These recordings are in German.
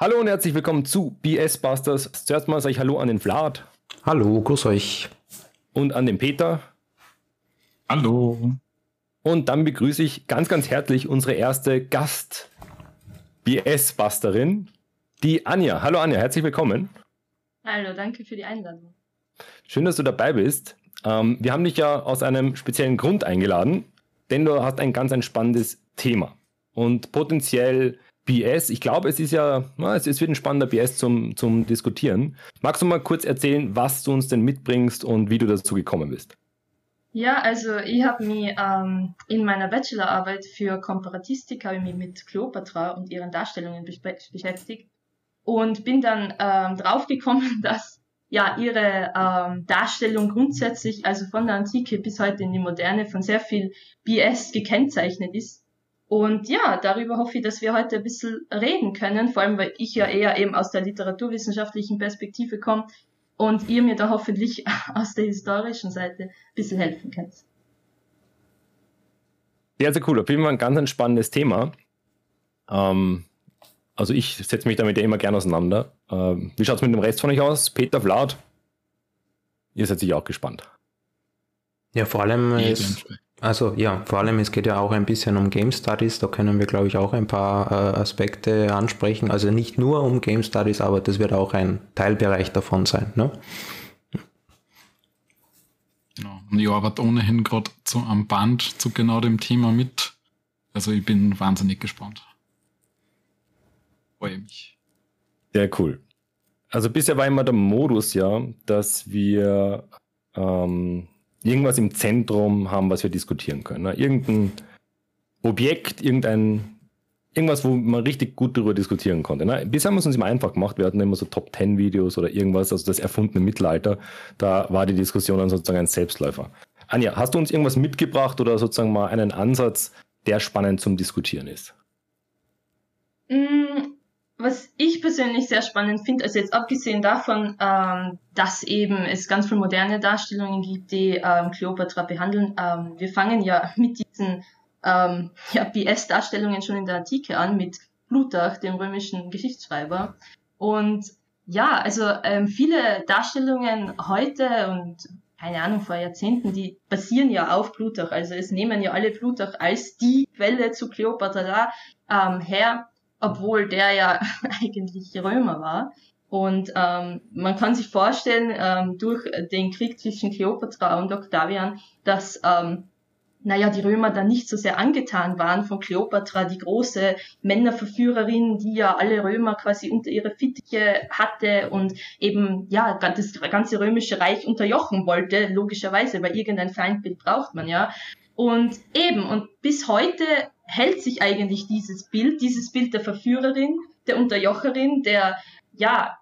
Hallo und herzlich willkommen zu BS Busters. Zuerst mal sage ich Hallo an den Vlad. Hallo, grüß euch. Und an den Peter. Hallo. Und dann begrüße ich ganz, ganz herzlich unsere erste Gast-BS-Busterin, die Anja. Hallo Anja, herzlich willkommen. Hallo, danke für die Einladung. Schön, dass du dabei bist. Ähm, wir haben dich ja aus einem speziellen Grund eingeladen, denn du hast ein ganz ein spannendes Thema. Und potenziell BS. Ich glaube, es ist ja, es, wird ein spannender BS zum, zum Diskutieren. Magst du mal kurz erzählen, was du uns denn mitbringst und wie du dazu gekommen bist? Ja, also ich habe mich ähm, in meiner Bachelorarbeit für Komparatistik habe ich mich mit Kleopatra und ihren Darstellungen beschäftigt und bin dann ähm, draufgekommen, dass ja ihre ähm, Darstellung grundsätzlich, also von der Antike bis heute in die Moderne, von sehr viel BS gekennzeichnet ist und ja, darüber hoffe ich, dass wir heute ein bisschen reden können, vor allem weil ich ja eher eben aus der literaturwissenschaftlichen Perspektive komme und ihr mir da hoffentlich aus der historischen Seite ein bisschen helfen könnt. Sehr, sehr cool. Auf jeden Fall ein ganz ein spannendes Thema. Ähm, also ich setze mich damit ja immer gerne auseinander. Ähm, wie schaut es mit dem Rest von euch aus? Peter, Vlad? Ihr seid sicher auch gespannt. Ja, vor allem ist, also ja, vor allem es geht ja auch ein bisschen um Game Studies, da können wir glaube ich auch ein paar äh, Aspekte ansprechen. Also nicht nur um Game Studies, aber das wird auch ein Teilbereich davon sein. Ne? Genau. Und ich arbeite ohnehin gerade am Band zu genau dem Thema mit. Also ich bin wahnsinnig gespannt. Freue mich. Sehr cool. Also bisher war immer der Modus ja, dass wir ähm, irgendwas im Zentrum haben, was wir diskutieren können. Ne? Irgendein Objekt, irgendein, irgendwas, wo man richtig gut darüber diskutieren konnte. Ne? Bisher haben wir es uns immer einfach gemacht. Wir hatten immer so Top 10 Videos oder irgendwas, also das erfundene Mittelalter. Da war die Diskussion dann sozusagen ein Selbstläufer. Anja, hast du uns irgendwas mitgebracht oder sozusagen mal einen Ansatz, der spannend zum Diskutieren ist? Mm, was ich persönlich sehr spannend finde, also jetzt abgesehen davon, ähm, dass eben es ganz viele moderne Darstellungen gibt, die ähm, Kleopatra behandeln, ähm, wir fangen ja mit diesen ähm, ja, BS-Darstellungen schon in der Antike an, mit Plutarch, dem römischen Geschichtsschreiber. Und ja, also ähm, viele Darstellungen heute und keine Ahnung, vor Jahrzehnten, die basieren ja auf Plutarch. Also es nehmen ja alle Plutarch als die Quelle zu Kleopatra ähm, her obwohl der ja eigentlich Römer war. Und ähm, man kann sich vorstellen, ähm, durch den Krieg zwischen Kleopatra und Octavian, dass ähm, naja, die Römer dann nicht so sehr angetan waren von Kleopatra, die große Männerverführerin, die ja alle Römer quasi unter ihre Fittiche hatte und eben, ja, das ganze römische Reich unterjochen wollte, logischerweise, weil irgendein Feindbild braucht man ja. Und eben, und bis heute hält sich eigentlich dieses Bild, dieses Bild der Verführerin, der Unterjocherin, der, ja,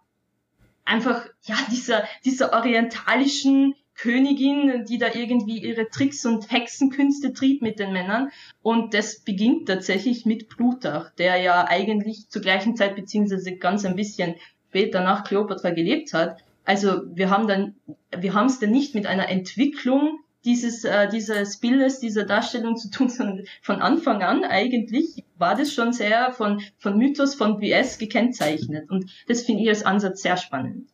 einfach, ja, dieser, dieser orientalischen Königin, die da irgendwie ihre Tricks und Hexenkünste trieb mit den Männern. Und das beginnt tatsächlich mit Plutarch, der ja eigentlich zur gleichen Zeit beziehungsweise ganz ein bisschen später nach Kleopatra gelebt hat. Also wir haben dann, wir haben es dann nicht mit einer Entwicklung dieses, äh, dieses Bildes, dieser Darstellung zu tun, sondern von Anfang an eigentlich war das schon sehr von, von Mythos, von BS gekennzeichnet. Und das finde ich als Ansatz sehr spannend.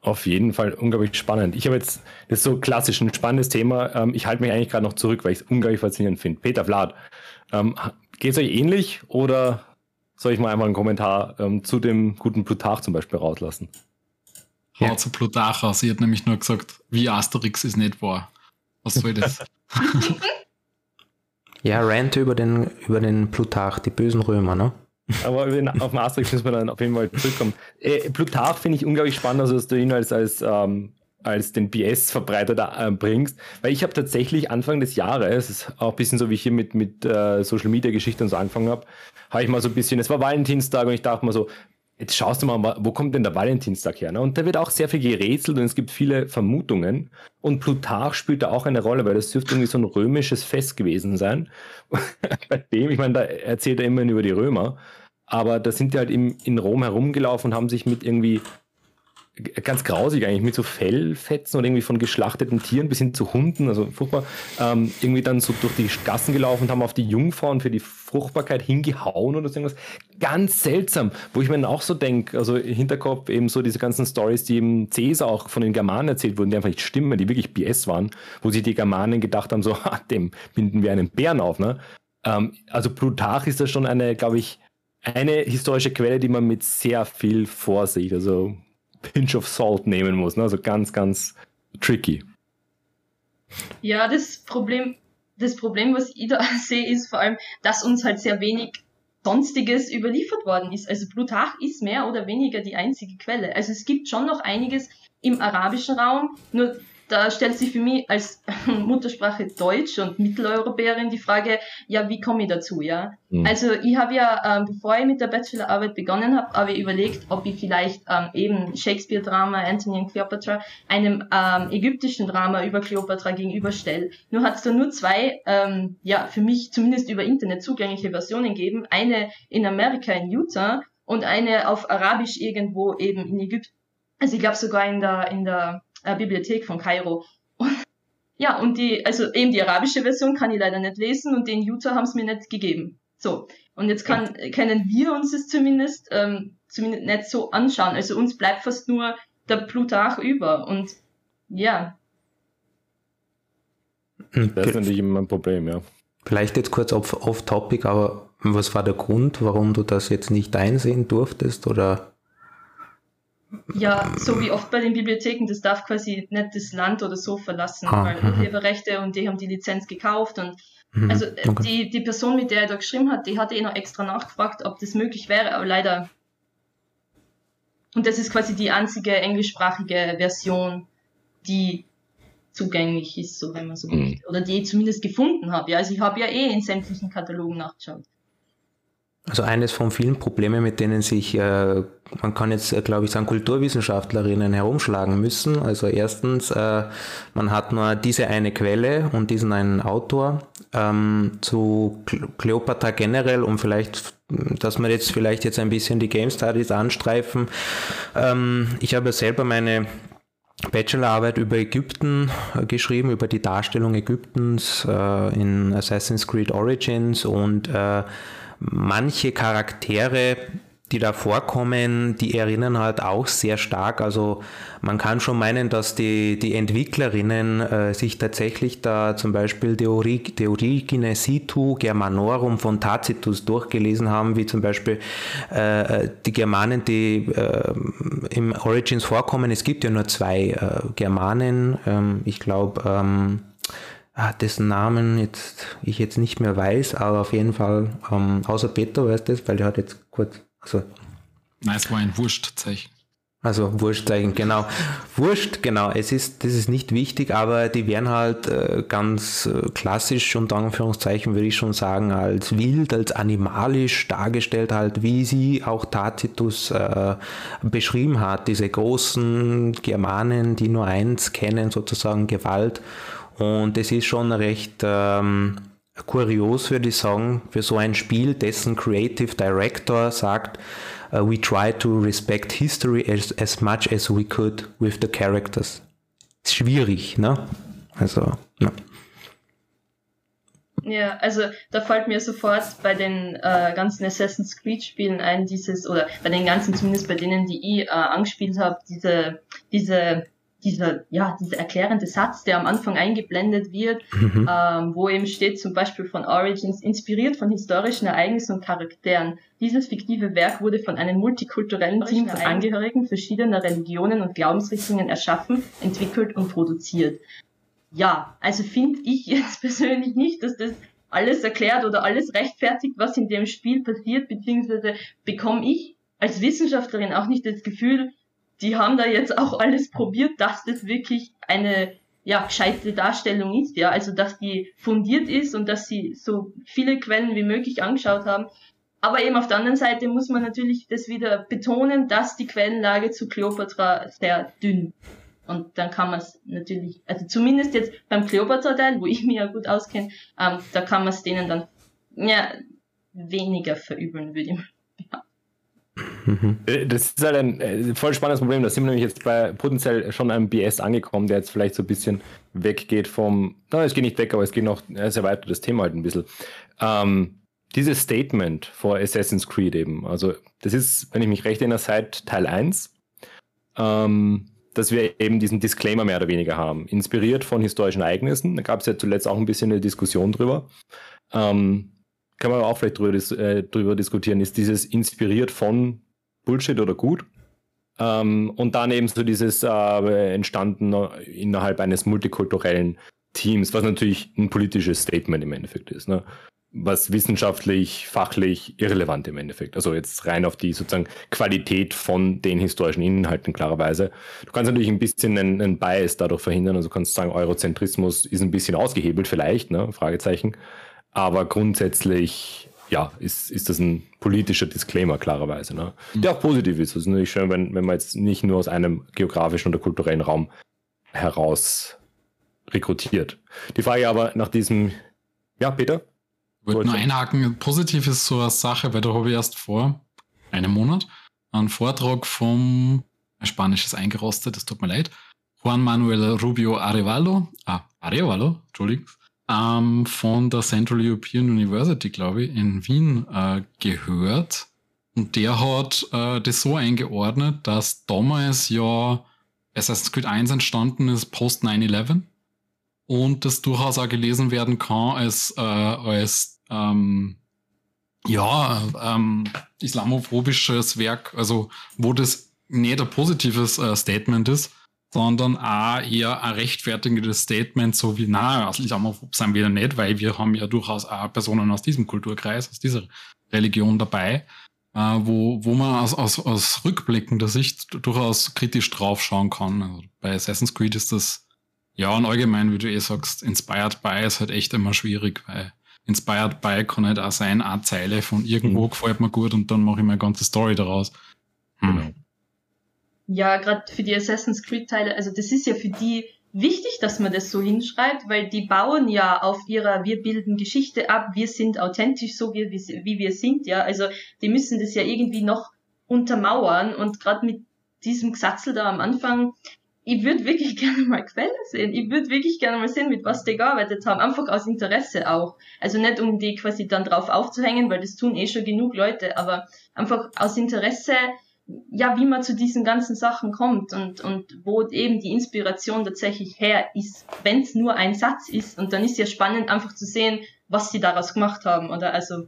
Auf jeden Fall unglaublich spannend. Ich habe jetzt, das ist so klassisch, ein spannendes Thema. Ähm, ich halte mich eigentlich gerade noch zurück, weil ich es unglaublich faszinierend finde. Peter Vlad, ähm, geht es euch ähnlich oder soll ich mal einmal einen Kommentar ähm, zu dem guten Plutarch zum Beispiel rauslassen? Ja. zu Plutarch aus. Ich hätte nämlich nur gesagt, wie Asterix ist nicht wahr. Was soll das? ja, Rant über den, über den Plutarch, die bösen Römer, ne? Aber auf den Asterix müssen wir dann auf jeden Fall zurückkommen. Äh, Plutarch finde ich unglaublich spannend, also dass du ihn als, als, ähm, als den BS-Verbreiter da äh, bringst. Weil ich habe tatsächlich Anfang des Jahres, auch ein bisschen so wie ich hier mit, mit äh, Social Media Geschichte und so angefangen habe, habe ich mal so ein bisschen, es war Valentinstag und ich dachte mal so, Jetzt schaust du mal, wo kommt denn der Valentinstag her? Ne? Und da wird auch sehr viel gerätselt und es gibt viele Vermutungen. Und Plutarch spielt da auch eine Rolle, weil das dürfte irgendwie so ein römisches Fest gewesen sein. Bei dem, ich meine, da erzählt er immerhin über die Römer. Aber da sind die halt im, in Rom herumgelaufen und haben sich mit irgendwie ganz grausig eigentlich, mit so Fellfetzen und irgendwie von geschlachteten Tieren bis hin zu Hunden, also furchtbar, ähm, irgendwie dann so durch die Gassen gelaufen und haben auf die Jungfrauen für die Fruchtbarkeit hingehauen oder so irgendwas. Ganz seltsam, wo ich mir dann auch so denke, also Hinterkopf eben so diese ganzen Stories, die eben Cäsar auch von den Germanen erzählt wurden, die einfach nicht stimmen, die wirklich BS waren, wo sich die Germanen gedacht haben, so, ha, dem binden wir einen Bären auf, ne? Ähm, also Plutarch ist da schon eine, glaube ich, eine historische Quelle, die man mit sehr viel Vorsicht, also Pinch of Salt nehmen muss. Ne? Also ganz, ganz tricky. Ja, das Problem, das Problem, was ich da sehe, ist vor allem, dass uns halt sehr wenig Sonstiges überliefert worden ist. Also Plutarch ist mehr oder weniger die einzige Quelle. Also es gibt schon noch einiges im arabischen Raum, nur da stellt sich für mich als Muttersprache Deutsch und Mitteleuropäerin die Frage, ja, wie komme ich dazu, ja? Mhm. Also ich habe ja, ähm, bevor ich mit der Bachelorarbeit begonnen habe, habe ich überlegt, ob ich vielleicht ähm, eben Shakespeare-Drama, Anthony und Cleopatra, einem ähm, ägyptischen Drama über Cleopatra gegenüberstelle. Nur hat es da nur zwei, ähm, ja, für mich zumindest über Internet zugängliche Versionen gegeben. Eine in Amerika in Utah und eine auf Arabisch irgendwo eben in Ägypten. Also ich glaube sogar in der, in der äh, Bibliothek von Kairo. ja, und die, also eben die arabische Version kann ich leider nicht lesen und den Utah haben es mir nicht gegeben. So, und jetzt kann, können wir uns es zumindest, ähm, zumindest nicht so anschauen. Also uns bleibt fast nur der Plutarch über und ja. Hm, das ist natürlich immer ein Problem, ja. Vielleicht jetzt kurz off-topic, off aber was war der Grund, warum du das jetzt nicht einsehen durftest oder? Ja, so wie oft bei den Bibliotheken, das darf quasi nicht das Land oder so verlassen, ah, weil. Urheberrechte und die haben die Lizenz gekauft und mhm, also äh, okay. die, die Person, mit der er da geschrieben hat, die hatte eh noch extra nachgefragt, ob das möglich wäre, aber leider. Und das ist quasi die einzige englischsprachige Version, die zugänglich ist, so wenn man so mhm. möchte. Oder die ich zumindest gefunden habe. Ja, also ich habe ja eh in sämtlichen Katalogen nachgeschaut. Also eines von vielen Problemen, mit denen sich, äh, man kann jetzt, äh, glaube ich, sagen, Kulturwissenschaftlerinnen herumschlagen müssen. Also erstens, äh, man hat nur diese eine Quelle und diesen einen Autor. Ähm, zu Cleopatra generell, um vielleicht, dass wir jetzt vielleicht jetzt ein bisschen die Game Studies anstreifen. Ähm, ich habe selber meine Bachelorarbeit über Ägypten äh, geschrieben, über die Darstellung Ägyptens äh, in Assassin's Creed Origins und äh, manche Charaktere, die da vorkommen, die erinnern halt auch sehr stark. Also man kann schon meinen, dass die, die Entwicklerinnen äh, sich tatsächlich da zum Beispiel De, Origine Situ Germanorum von Tacitus durchgelesen haben, wie zum Beispiel äh, die Germanen, die äh, im Origins vorkommen. Es gibt ja nur zwei äh, Germanen. Ähm, ich glaube, ähm, dessen Namen jetzt ich jetzt nicht mehr weiß, aber auf jeden Fall, ähm, außer Peter weiß das, weil der hat jetzt kurz, also. Nein, es war ein Wurstzeichen. Also Wurstzeichen, genau. Wurscht, genau. Es ist, das ist nicht wichtig, aber die werden halt äh, ganz äh, klassisch, unter Anführungszeichen würde ich schon sagen, als wild, als animalisch dargestellt, halt wie sie auch Tacitus äh, beschrieben hat. Diese großen Germanen, die nur eins kennen, sozusagen Gewalt und es ist schon recht ähm, kurios, würde ich sagen, für so ein Spiel, dessen Creative Director sagt, uh, we try to respect history as, as much as we could with the characters. Ist schwierig, ne? Also, ja. Ja, also da fällt mir sofort bei den äh, ganzen Assassin's Creed Spielen ein, dieses, oder bei den ganzen, zumindest bei denen, die ich äh, angespielt habe, diese, diese dieser, ja, dieser erklärende Satz, der am Anfang eingeblendet wird, mhm. ähm, wo eben steht zum Beispiel von Origins, inspiriert von historischen Ereignissen und Charakteren. Dieses fiktive Werk wurde von einem multikulturellen Team von Angehörigen verschiedener Religionen und Glaubensrichtungen erschaffen, entwickelt und produziert. Ja, also finde ich jetzt persönlich nicht, dass das alles erklärt oder alles rechtfertigt, was in dem Spiel passiert, beziehungsweise bekomme ich als Wissenschaftlerin auch nicht das Gefühl, die haben da jetzt auch alles probiert, dass das wirklich eine ja, gescheite Darstellung ist, ja, also dass die fundiert ist und dass sie so viele Quellen wie möglich angeschaut haben. Aber eben auf der anderen Seite muss man natürlich das wieder betonen, dass die Quellenlage zu Kleopatra sehr dünn. Und dann kann man es natürlich, also zumindest jetzt beim Kleopatra-Teil, wo ich mich ja gut auskenne, ähm, da kann man es denen dann ja, weniger verübeln, würde ich mal Äh, das ist halt ein äh, voll spannendes Problem. Da sind wir nämlich jetzt bei potenziell schon einem BS angekommen, der jetzt vielleicht so ein bisschen weggeht vom, na, es geht nicht weg, aber es geht noch, es erweitert das Thema halt ein bisschen. Ähm, dieses Statement vor Assassin's Creed eben, also das ist, wenn ich mich recht erinnere, seit Teil 1, ähm, dass wir eben diesen Disclaimer mehr oder weniger haben. Inspiriert von historischen Ereignissen. Da gab es ja zuletzt auch ein bisschen eine Diskussion drüber. Ähm, kann man auch vielleicht drüber, äh, drüber diskutieren. Ist dieses inspiriert von Bullshit oder gut? Ähm, und dann eben so dieses äh, entstanden innerhalb eines multikulturellen Teams, was natürlich ein politisches Statement im Endeffekt ist. Ne? was wissenschaftlich, fachlich irrelevant im Endeffekt. Also jetzt rein auf die sozusagen Qualität von den historischen Inhalten klarerweise. Du kannst natürlich ein bisschen einen, einen Bias dadurch verhindern. Also du kannst sagen, Eurozentrismus ist ein bisschen ausgehebelt vielleicht, ne? Fragezeichen. Aber grundsätzlich, ja, ist, ist das ein politischer Disclaimer klarerweise, ne? Mhm. Der auch positiv ist. Also natürlich schön, wenn, wenn man jetzt nicht nur aus einem geografischen oder kulturellen Raum heraus rekrutiert. Die Frage aber nach diesem, ja, Peter? Ich wollte nur einhaken, positiv ist so eine Sache, weil da habe ich erst vor einem Monat einen Vortrag vom Spanisches eingerostet, das tut mir leid, Juan Manuel Rubio Arevalo, ah, Arevalo, Entschuldigung, ähm, von der Central European University, glaube ich, in Wien äh, gehört. Und der hat äh, das so eingeordnet, dass damals ja Assassin's Creed 1 entstanden ist post 9-11 und das durchaus auch gelesen werden kann als, äh, als ähm, ja, ähm, islamophobisches Werk, also wo das nicht ein positives äh, Statement ist, sondern auch eher ein rechtfertigendes Statement, so wie, na, also islamophob sind wir nicht, weil wir haben ja durchaus auch Personen aus diesem Kulturkreis, aus dieser Religion dabei, äh, wo, wo man aus, aus, aus rückblickender Sicht durchaus kritisch draufschauen kann. Also bei Assassin's Creed ist das, ja, und allgemein, wie du eh sagst, inspired by ist halt echt immer schwierig, weil Inspired by kann halt auch sein, eine Zeile von irgendwo mhm. gefällt mir gut und dann mache ich mir eine ganze Story daraus. Hm. Genau. Ja, gerade für die Assassin's Creed-Teile, also das ist ja für die wichtig, dass man das so hinschreibt, weil die bauen ja auf ihrer Wir bilden Geschichte ab, wir sind authentisch so, wie, wie wir sind, ja. Also die müssen das ja irgendwie noch untermauern und gerade mit diesem Gesatzel da am Anfang, ich würde wirklich gerne mal Quellen sehen. Ich würde wirklich gerne mal sehen, mit was die gearbeitet haben. Einfach aus Interesse auch. Also nicht um die quasi dann drauf aufzuhängen, weil das tun eh schon genug Leute, aber einfach aus Interesse, ja, wie man zu diesen ganzen Sachen kommt und, und wo eben die Inspiration tatsächlich her ist, wenn es nur ein Satz ist. Und dann ist ja spannend, einfach zu sehen, was sie daraus gemacht haben. Oder also,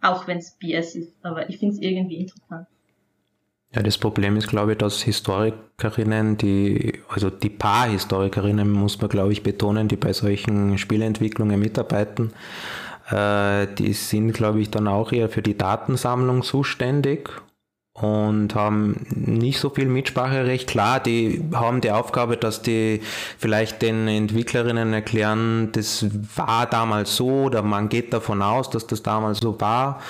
auch wenn es BS ist, aber ich finde es irgendwie interessant. Ja, das Problem ist, glaube ich, dass Historikerinnen, die, also die paar Historikerinnen muss man, glaube ich, betonen, die bei solchen Spielentwicklungen mitarbeiten, äh, die sind, glaube ich, dann auch eher für die Datensammlung zuständig und haben nicht so viel Mitspracherecht. Klar, die haben die Aufgabe, dass die vielleicht den Entwicklerinnen erklären, das war damals so oder man geht davon aus, dass das damals so war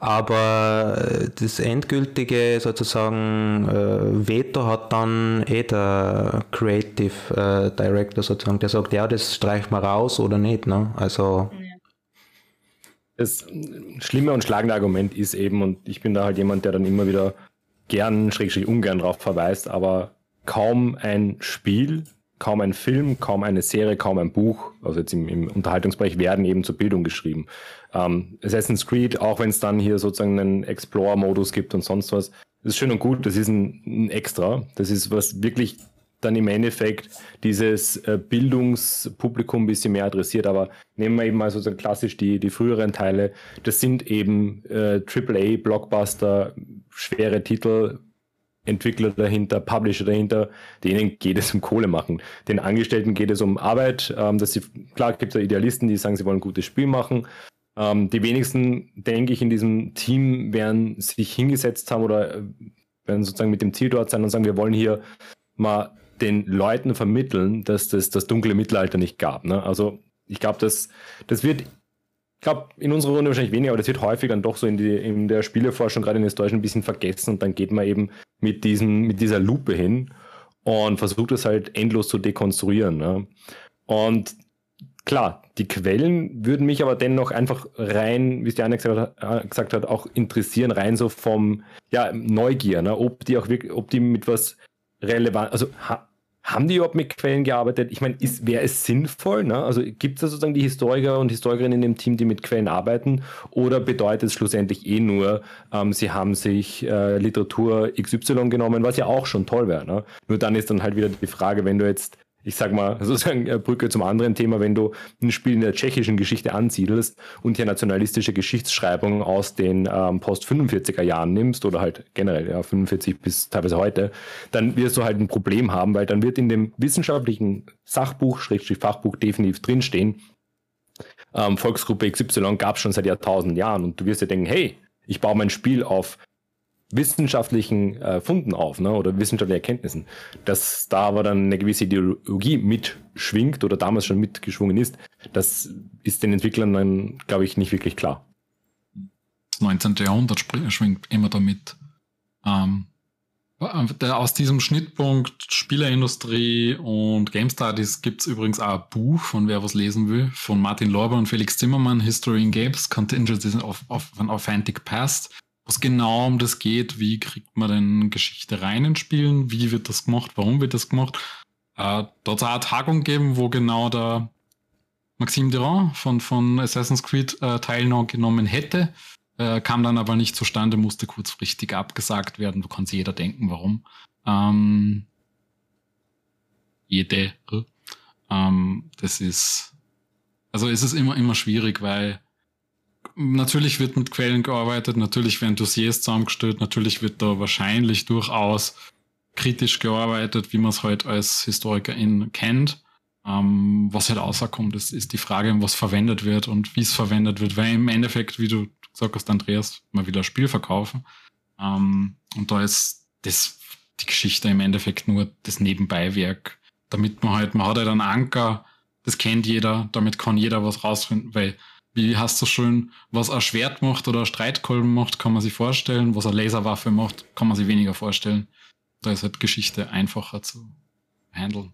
aber äh, das endgültige sozusagen äh, Veto hat dann eh der Creative äh, Director sozusagen, der sagt, ja, das streicht mal raus oder nicht. Ne? Also das schlimme und schlagende Argument ist eben, und ich bin da halt jemand, der dann immer wieder gern, schräg, schräg ungern drauf verweist, aber kaum ein Spiel kaum ein Film, kaum eine Serie, kaum ein Buch, also jetzt im, im Unterhaltungsbereich, werden eben zur Bildung geschrieben. Ähm, Assassin's Creed, auch wenn es dann hier sozusagen einen Explore-Modus gibt und sonst was, ist schön und gut, das ist ein, ein Extra. Das ist was wirklich dann im Endeffekt dieses äh, Bildungspublikum ein bisschen mehr adressiert. Aber nehmen wir eben mal sozusagen klassisch die, die früheren Teile. Das sind eben äh, AAA, Blockbuster, schwere Titel, Entwickler dahinter, Publisher dahinter, denen geht es um Kohle machen. Den Angestellten geht es um Arbeit, ähm, dass sie, klar gibt es da Idealisten, die sagen, sie wollen ein gutes Spiel machen. Ähm, die wenigsten, denke ich, in diesem Team werden sich hingesetzt haben oder äh, werden sozusagen mit dem Ziel dort sein und sagen, wir wollen hier mal den Leuten vermitteln, dass das das dunkle Mittelalter nicht gab. Ne? Also ich glaube, das, das wird ich glaube, in unserer Runde wahrscheinlich weniger, aber das wird häufig dann doch so in, die, in der Spieleforschung, gerade in Österreich, ein bisschen vergessen und dann geht man eben mit, diesem, mit dieser Lupe hin und versucht es halt endlos zu dekonstruieren. Ne? Und klar, die Quellen würden mich aber dennoch einfach rein, wie es gesagt hat, äh, gesagt hat, auch interessieren, rein so vom ja, Neugier, ne? ob die auch wirklich, ob die mit was relevant, also haben die überhaupt mit Quellen gearbeitet? Ich meine, wäre es sinnvoll? Ne? Also gibt es da sozusagen die Historiker und Historikerinnen in dem Team, die mit Quellen arbeiten? Oder bedeutet es schlussendlich eh nur, ähm, sie haben sich äh, Literatur XY genommen, was ja auch schon toll wäre. Ne? Nur dann ist dann halt wieder die Frage, wenn du jetzt ich sag mal, sozusagen äh, Brücke zum anderen Thema, wenn du ein Spiel in der tschechischen Geschichte ansiedelst und hier nationalistische Geschichtsschreibung aus den ähm, Post-45er Jahren nimmst oder halt generell, ja, 45 bis teilweise heute, dann wirst du halt ein Problem haben, weil dann wird in dem wissenschaftlichen Sachbuch, Schrägstrich Fachbuch definitiv drinstehen, ähm, Volksgruppe XY gab es schon seit Jahrtausenden Jahren und du wirst dir denken, hey, ich baue mein Spiel auf wissenschaftlichen äh, Funden auf ne, oder wissenschaftlichen Erkenntnissen. Dass da aber dann eine gewisse Ideologie mitschwingt oder damals schon mitgeschwungen ist, das ist den Entwicklern dann, glaube ich, nicht wirklich klar. Das 19. Jahrhundert schwingt immer damit. Ähm, aus diesem Schnittpunkt Spielerindustrie und Game Studies gibt es übrigens auch ein Buch, von wer was lesen will, von Martin Lorber und Felix Zimmermann, History in Games, Contingencies of, of an Authentic Past was genau um das geht, wie kriegt man denn Geschichte rein in Spielen, wie wird das gemacht, warum wird das gemacht. Äh, dort hat eine Tagung gegeben, wo genau der Maxime Durand von, von Assassin's Creed äh, teilgenommen hätte, äh, kam dann aber nicht zustande, musste kurzfristig abgesagt werden. Du kannst jeder denken, warum. Ähm, jede. Ähm, das ist, also es ist immer, immer schwierig, weil natürlich wird mit Quellen gearbeitet, natürlich werden Dossiers zusammengestellt, natürlich wird da wahrscheinlich durchaus kritisch gearbeitet, wie man es halt als Historikerin kennt. Ähm, was halt rauskommt, ist, ist die Frage, was verwendet wird und wie es verwendet wird, weil im Endeffekt, wie du gesagt hast, Andreas, mal wieder ein Spiel verkaufen. Ähm, und da ist das, die Geschichte im Endeffekt nur das Nebenbeiwerk, damit man halt, man hat halt einen Anker, das kennt jeder, damit kann jeder was rausfinden, weil wie hast du schön, was ein Schwert macht oder ein Streitkolben macht, kann man sich vorstellen. Was eine Laserwaffe macht, kann man sich weniger vorstellen. Da ist halt Geschichte einfacher zu handeln.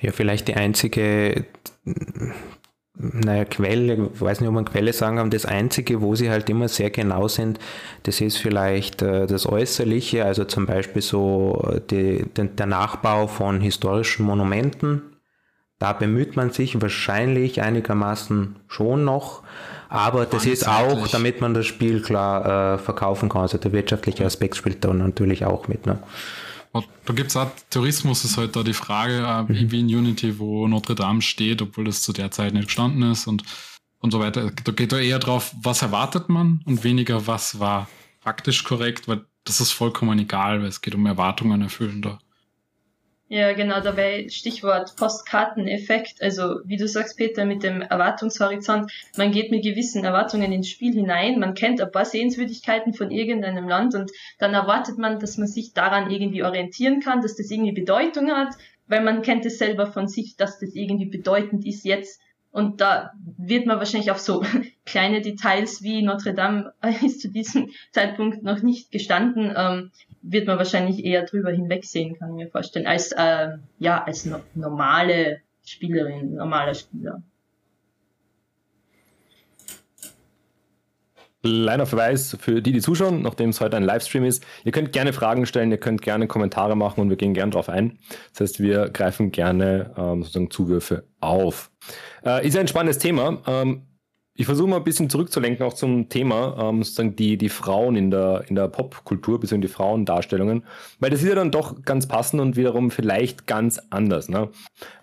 Ja, vielleicht die einzige, naja, Quelle, ich weiß nicht, ob man Quelle sagen kann, das einzige, wo sie halt immer sehr genau sind, das ist vielleicht äh, das Äußerliche, also zum Beispiel so äh, die, der Nachbau von historischen Monumenten da bemüht man sich wahrscheinlich einigermaßen schon noch, aber das ist auch, damit man das Spiel klar äh, verkaufen kann. Also der wirtschaftliche Aspekt spielt da natürlich auch mit. Ne? Da gibt es auch Tourismus, ist halt da die Frage, äh, mhm. wie in Unity, wo Notre Dame steht, obwohl das zu der Zeit nicht gestanden ist und, und so weiter. Da geht da eher drauf, was erwartet man und weniger, was war faktisch korrekt, weil das ist vollkommen egal, weil es geht um Erwartungen erfüllen da. Ja, genau, dabei Stichwort Postkarteneffekt. Also, wie du sagst, Peter, mit dem Erwartungshorizont, man geht mit gewissen Erwartungen ins Spiel hinein, man kennt ein paar Sehenswürdigkeiten von irgendeinem Land und dann erwartet man, dass man sich daran irgendwie orientieren kann, dass das irgendwie Bedeutung hat, weil man kennt es selber von sich, dass das irgendwie bedeutend ist jetzt. Und da wird man wahrscheinlich auf so kleine Details wie Notre Dame ist zu diesem Zeitpunkt noch nicht gestanden, ähm, wird man wahrscheinlich eher drüber hinwegsehen, kann ich mir vorstellen, als äh, ja als no normale Spielerin, normaler Spieler. Kleiner Verweis für die, die zuschauen, nachdem es heute ein Livestream ist. Ihr könnt gerne Fragen stellen, ihr könnt gerne Kommentare machen und wir gehen gerne darauf ein. Das heißt, wir greifen gerne ähm, sozusagen Zuwürfe auf. Äh, ist ein spannendes Thema. Ähm, ich versuche mal ein bisschen zurückzulenken auch zum Thema, ähm, sozusagen die, die Frauen in der, in der Popkultur, beziehungsweise die Frauendarstellungen, weil das ist ja dann doch ganz passend und wiederum vielleicht ganz anders. Ne?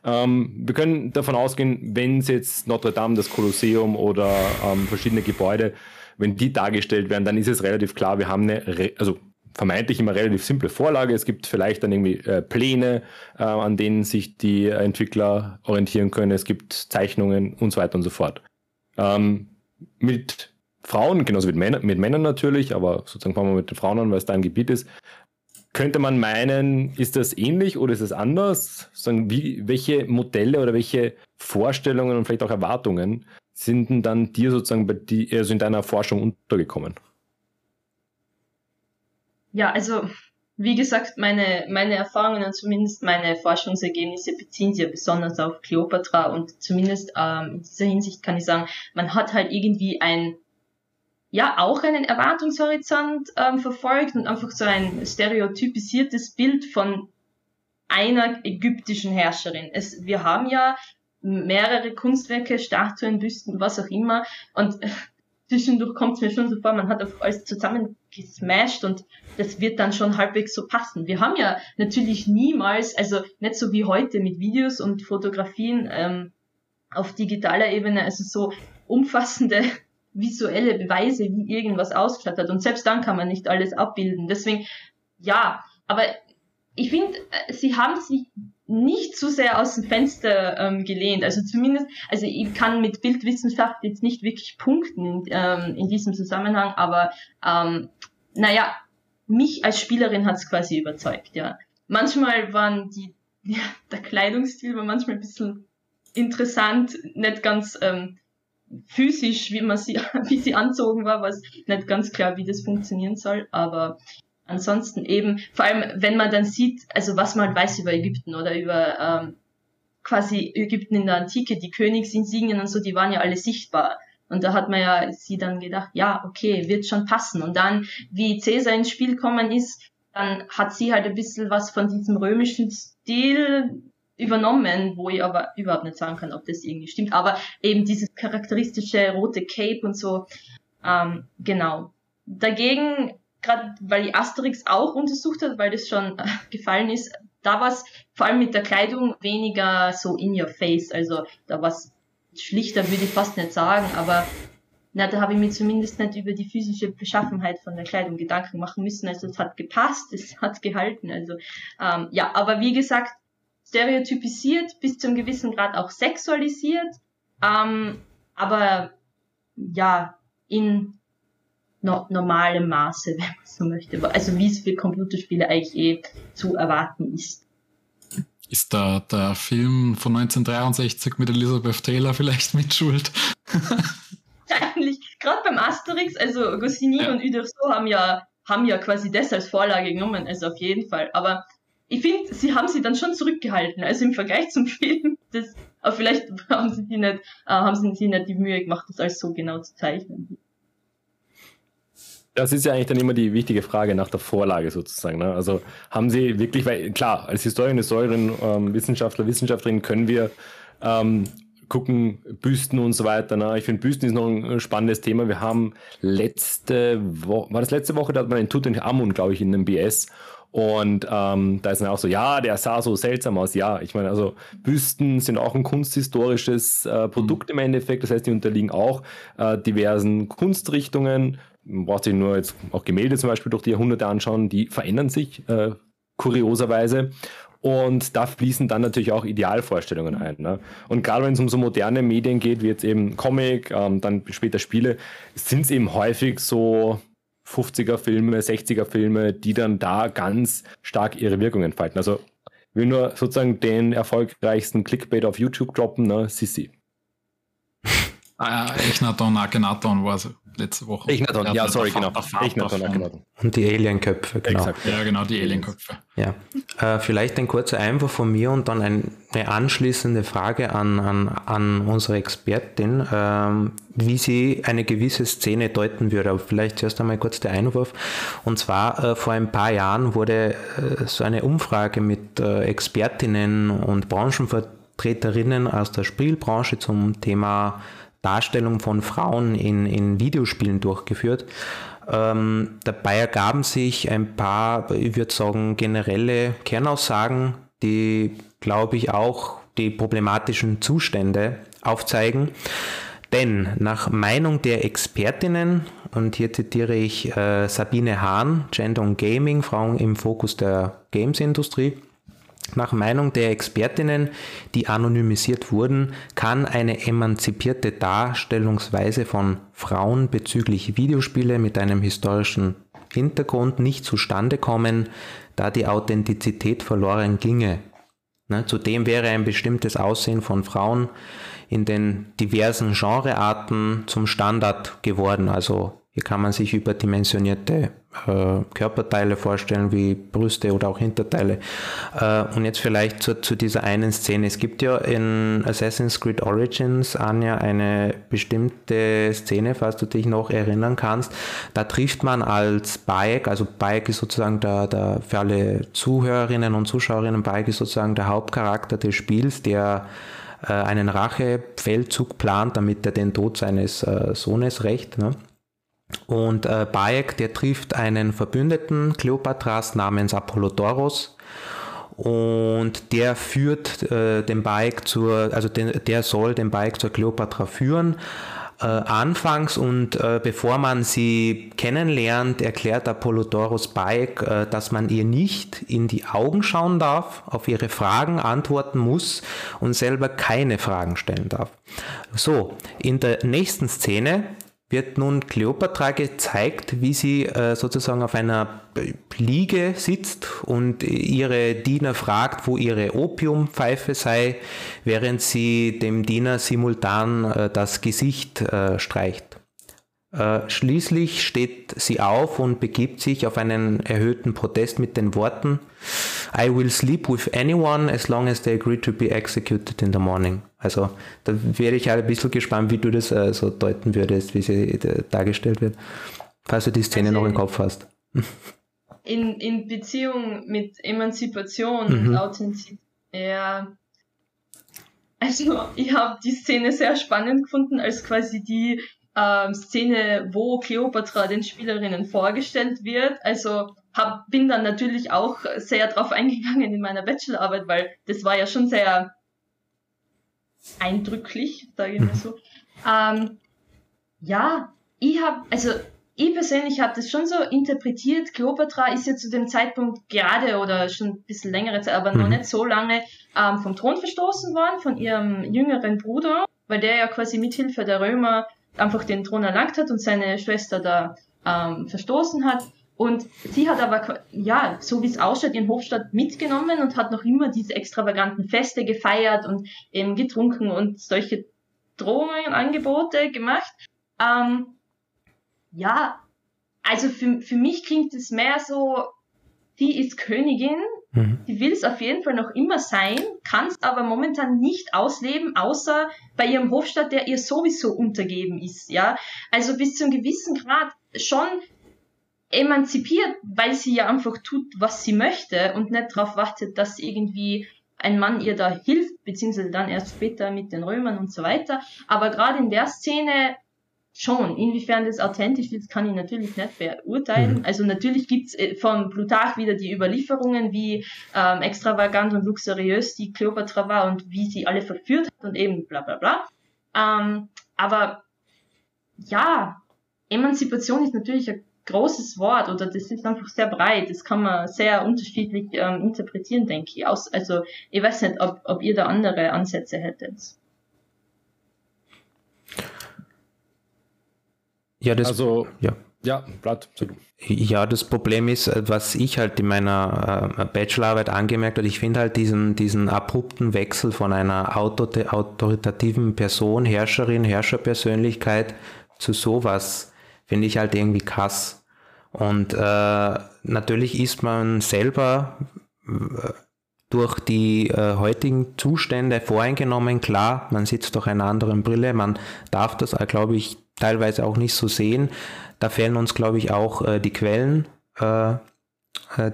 Ähm, wir können davon ausgehen, wenn es jetzt Notre Dame, das Kolosseum oder ähm, verschiedene Gebäude, wenn die dargestellt werden, dann ist es relativ klar, wir haben eine, also vermeintlich immer relativ simple Vorlage. Es gibt vielleicht dann irgendwie äh, Pläne, äh, an denen sich die Entwickler orientieren können. Es gibt Zeichnungen und so weiter und so fort. Ähm, mit Frauen, genauso mit Männern, mit Männern natürlich, aber sozusagen fangen wir mit den Frauen an, weil es da ein Gebiet ist. Könnte man meinen, ist das ähnlich oder ist es anders? Sagen, wie, welche Modelle oder welche Vorstellungen und vielleicht auch Erwartungen sind denn dann dir sozusagen bei die, also in deiner Forschung untergekommen? Ja, also wie gesagt, meine, meine Erfahrungen und zumindest meine Forschungsergebnisse beziehen sich ja besonders auf Kleopatra und zumindest ähm, in dieser Hinsicht kann ich sagen, man hat halt irgendwie ein, ja, auch einen Erwartungshorizont ähm, verfolgt und einfach so ein stereotypisiertes Bild von einer ägyptischen Herrscherin. Es, wir haben ja mehrere Kunstwerke, Statuen, Büsten, was auch immer und zwischendurch kommt es mir schon so vor, man hat einfach alles zusammen gesmashed und das wird dann schon halbwegs so passen. Wir haben ja natürlich niemals, also nicht so wie heute mit Videos und Fotografien ähm, auf digitaler Ebene, also so umfassende visuelle Beweise, wie irgendwas ausgeschaut. Und selbst dann kann man nicht alles abbilden. Deswegen, ja, aber ich finde, äh, sie haben sich nicht zu sehr aus dem Fenster ähm, gelehnt. Also zumindest, also ich kann mit Bildwissenschaft jetzt nicht wirklich punkten ähm, in diesem Zusammenhang, aber ähm, naja, mich als Spielerin hat es quasi überzeugt, ja. Manchmal waren die, ja, der Kleidungsstil war manchmal ein bisschen interessant, nicht ganz ähm, physisch, wie man sie, wie sie anzogen war, was nicht ganz klar, wie das funktionieren soll, aber ansonsten eben, vor allem wenn man dann sieht, also was man halt weiß über Ägypten oder über ähm, quasi Ägypten in der Antike, die Königsinsignien und so, die waren ja alle sichtbar. Und da hat man ja sie dann gedacht, ja, okay, wird schon passen. Und dann, wie Caesar ins Spiel gekommen ist, dann hat sie halt ein bisschen was von diesem römischen Stil übernommen, wo ich aber überhaupt nicht sagen kann, ob das irgendwie stimmt. Aber eben dieses charakteristische rote Cape und so, ähm, genau. Dagegen gerade weil ich Asterix auch untersucht hat, weil das schon äh, gefallen ist, da war es vor allem mit der Kleidung weniger so in your face. Also da war es schlichter, würde ich fast nicht sagen, aber na, da habe ich mir zumindest nicht über die physische Beschaffenheit von der Kleidung Gedanken machen müssen. Also es hat gepasst, es hat gehalten. Also ähm, ja, aber wie gesagt, stereotypisiert, bis zum gewissen Grad auch sexualisiert, ähm, aber ja, in no normalem Maße, wenn man so möchte. Also wie es für Computerspiele eigentlich eh zu erwarten ist. Ist da der Film von 1963 mit Elizabeth Taylor vielleicht mit Schuld? Eigentlich, gerade beim Asterix, also Goscinny ja. und Uderso haben ja, haben ja quasi das als Vorlage genommen, also auf jeden Fall. Aber ich finde, sie haben sie dann schon zurückgehalten. Also im Vergleich zum Film, das, aber vielleicht haben sie, die nicht, äh, haben sie sich nicht die Mühe gemacht, das alles so genau zu zeichnen. Das ist ja eigentlich dann immer die wichtige Frage nach der Vorlage sozusagen. Ne? Also haben Sie wirklich, weil klar, als Historikerin, Historikerin, ähm, Wissenschaftler, Wissenschaftlerin können wir ähm, gucken, Büsten und so weiter. Ne? Ich finde, Büsten ist noch ein spannendes Thema. Wir haben letzte Woche, war das letzte Woche, da hat man den Tutanchamun, glaube ich, in einem BS. Und ähm, da ist dann auch so, ja, der sah so seltsam aus. Ja, ich meine, also Büsten sind auch ein kunsthistorisches äh, Produkt im Endeffekt. Das heißt, die unterliegen auch äh, diversen Kunstrichtungen, man braucht sich nur jetzt auch Gemälde zum Beispiel durch die Jahrhunderte anschauen, die verändern sich äh, kurioserweise. Und da fließen dann natürlich auch Idealvorstellungen ein. Ne? Und gerade wenn es um so moderne Medien geht, wie jetzt eben Comic, ähm, dann später Spiele, sind es eben häufig so 50er Filme, 60er Filme, die dann da ganz stark ihre Wirkung entfalten. Also will nur sozusagen den erfolgreichsten Clickbait auf YouTube droppen, ne? Sissi. Ah, Echnaton, Akhenaton war es letzte Woche. Echnaton, ja, sorry, genau. Echnaton, Akhenaton. Und die Alienköpfe, genau. Exakt, ja, genau, die Alienköpfe. Ja, äh, vielleicht ein kurzer Einwurf von mir und dann ein, eine anschließende Frage an, an, an unsere Expertin, ähm, wie sie eine gewisse Szene deuten würde. Aber vielleicht zuerst einmal kurz der Einwurf. Und zwar äh, vor ein paar Jahren wurde äh, so eine Umfrage mit äh, Expertinnen und Branchenvertreterinnen aus der Spielbranche zum Thema Darstellung von Frauen in, in Videospielen durchgeführt. Ähm, dabei ergaben sich ein paar, ich würde sagen, generelle Kernaussagen, die, glaube ich, auch die problematischen Zustände aufzeigen. Denn nach Meinung der Expertinnen, und hier zitiere ich äh, Sabine Hahn, Gender und Gaming, Frauen im Fokus der Games-Industrie, nach Meinung der Expertinnen, die anonymisiert wurden, kann eine emanzipierte Darstellungsweise von Frauen bezüglich Videospiele mit einem historischen Hintergrund nicht zustande kommen, da die Authentizität verloren ginge. Ne, zudem wäre ein bestimmtes Aussehen von Frauen in den diversen Genrearten zum Standard geworden. Also Hier kann man sich überdimensionierte äh, Körperteile vorstellen, wie Brüste oder auch Hinterteile. Äh, und jetzt vielleicht zu, zu, dieser einen Szene. Es gibt ja in Assassin's Creed Origins, Anja, eine bestimmte Szene, falls du dich noch erinnern kannst. Da trifft man als Bayek, also Bayek ist sozusagen der, der, für alle Zuhörerinnen und Zuschauerinnen, Bayek ist sozusagen der Hauptcharakter des Spiels, der äh, einen Rachefeldzug plant, damit er den Tod seines äh, Sohnes rächt. Ne? Und äh, Bayek, der trifft einen Verbündeten Kleopatras namens Apollodoros und der führt äh, den Bayek zur, also den, der soll den Bayek zur Kleopatra führen. Äh, anfangs und äh, bevor man sie kennenlernt, erklärt Apollodoros Bayek, äh, dass man ihr nicht in die Augen schauen darf, auf ihre Fragen antworten muss und selber keine Fragen stellen darf. So, in der nächsten Szene wird nun Kleopatra gezeigt, wie sie äh, sozusagen auf einer Liege sitzt und ihre Diener fragt, wo ihre Opiumpfeife sei, während sie dem Diener simultan äh, das Gesicht äh, streicht. Äh, schließlich steht sie auf und begibt sich auf einen erhöhten Protest mit den Worten I will sleep with anyone as long as they agree to be executed in the morning. Also da wäre ich halt ein bisschen gespannt, wie du das äh, so deuten würdest, wie sie äh, dargestellt wird, falls du die Szene also noch im Kopf hast. In, in Beziehung mit Emanzipation mhm. und Authentizität, ja, also ich habe die Szene sehr spannend gefunden, als quasi die ähm, Szene, wo Cleopatra den Spielerinnen vorgestellt wird. Also hab, bin dann natürlich auch sehr drauf eingegangen in meiner Bachelorarbeit, weil das war ja schon sehr eindrücklich, sage ich mal so. Ähm, ja, ich habe, also ich persönlich habe das schon so interpretiert. Cleopatra ist ja zu dem Zeitpunkt gerade oder schon ein bisschen längere Zeit, aber mhm. noch nicht so lange ähm, vom Thron verstoßen worden von ihrem jüngeren Bruder, weil der ja quasi mithilfe der Römer einfach den Thron erlangt hat und seine Schwester da ähm, verstoßen hat. Und sie hat aber, ja, so wie es ausschaut, ihren Hofstadt mitgenommen und hat noch immer diese extravaganten Feste gefeiert und eben getrunken und solche Drohungen, Angebote gemacht. Ähm, ja, also für, für mich klingt es mehr so, die ist Königin, mhm. die will es auf jeden Fall noch immer sein, kann es aber momentan nicht ausleben, außer bei ihrem Hofstadt, der ihr sowieso untergeben ist, ja. Also bis zu einem gewissen Grad schon emanzipiert, weil sie ja einfach tut, was sie möchte und nicht darauf wartet, dass irgendwie ein Mann ihr da hilft, beziehungsweise dann erst später mit den Römern und so weiter. Aber gerade in der Szene schon. Inwiefern das authentisch ist, kann ich natürlich nicht beurteilen. Mhm. Also natürlich gibt's äh, von Plutarch wieder die Überlieferungen, wie ähm, extravagant und luxuriös die Kleopatra war und wie sie alle verführt hat und eben bla bla bla. Ähm, aber ja, Emanzipation ist natürlich ein großes Wort oder das ist einfach sehr breit. Das kann man sehr unterschiedlich ähm, interpretieren, denke ich. Aus, also ich weiß nicht, ob, ob ihr da andere Ansätze hättet. Ja, das, also, ja. Ja, Blatt. Ja, das Problem ist, äh, was ich halt in meiner äh, Bachelorarbeit angemerkt habe, ich finde halt diesen, diesen abrupten Wechsel von einer autoritativen Person, Herrscherin, Herrscherpersönlichkeit zu sowas, finde ich halt irgendwie krass. Und äh, natürlich ist man selber äh, durch die äh, heutigen Zustände voreingenommen, klar, man sitzt durch einer anderen Brille, man darf das, glaube ich, teilweise auch nicht so sehen. Da fehlen uns, glaube ich, auch äh, die Quellen, äh, äh,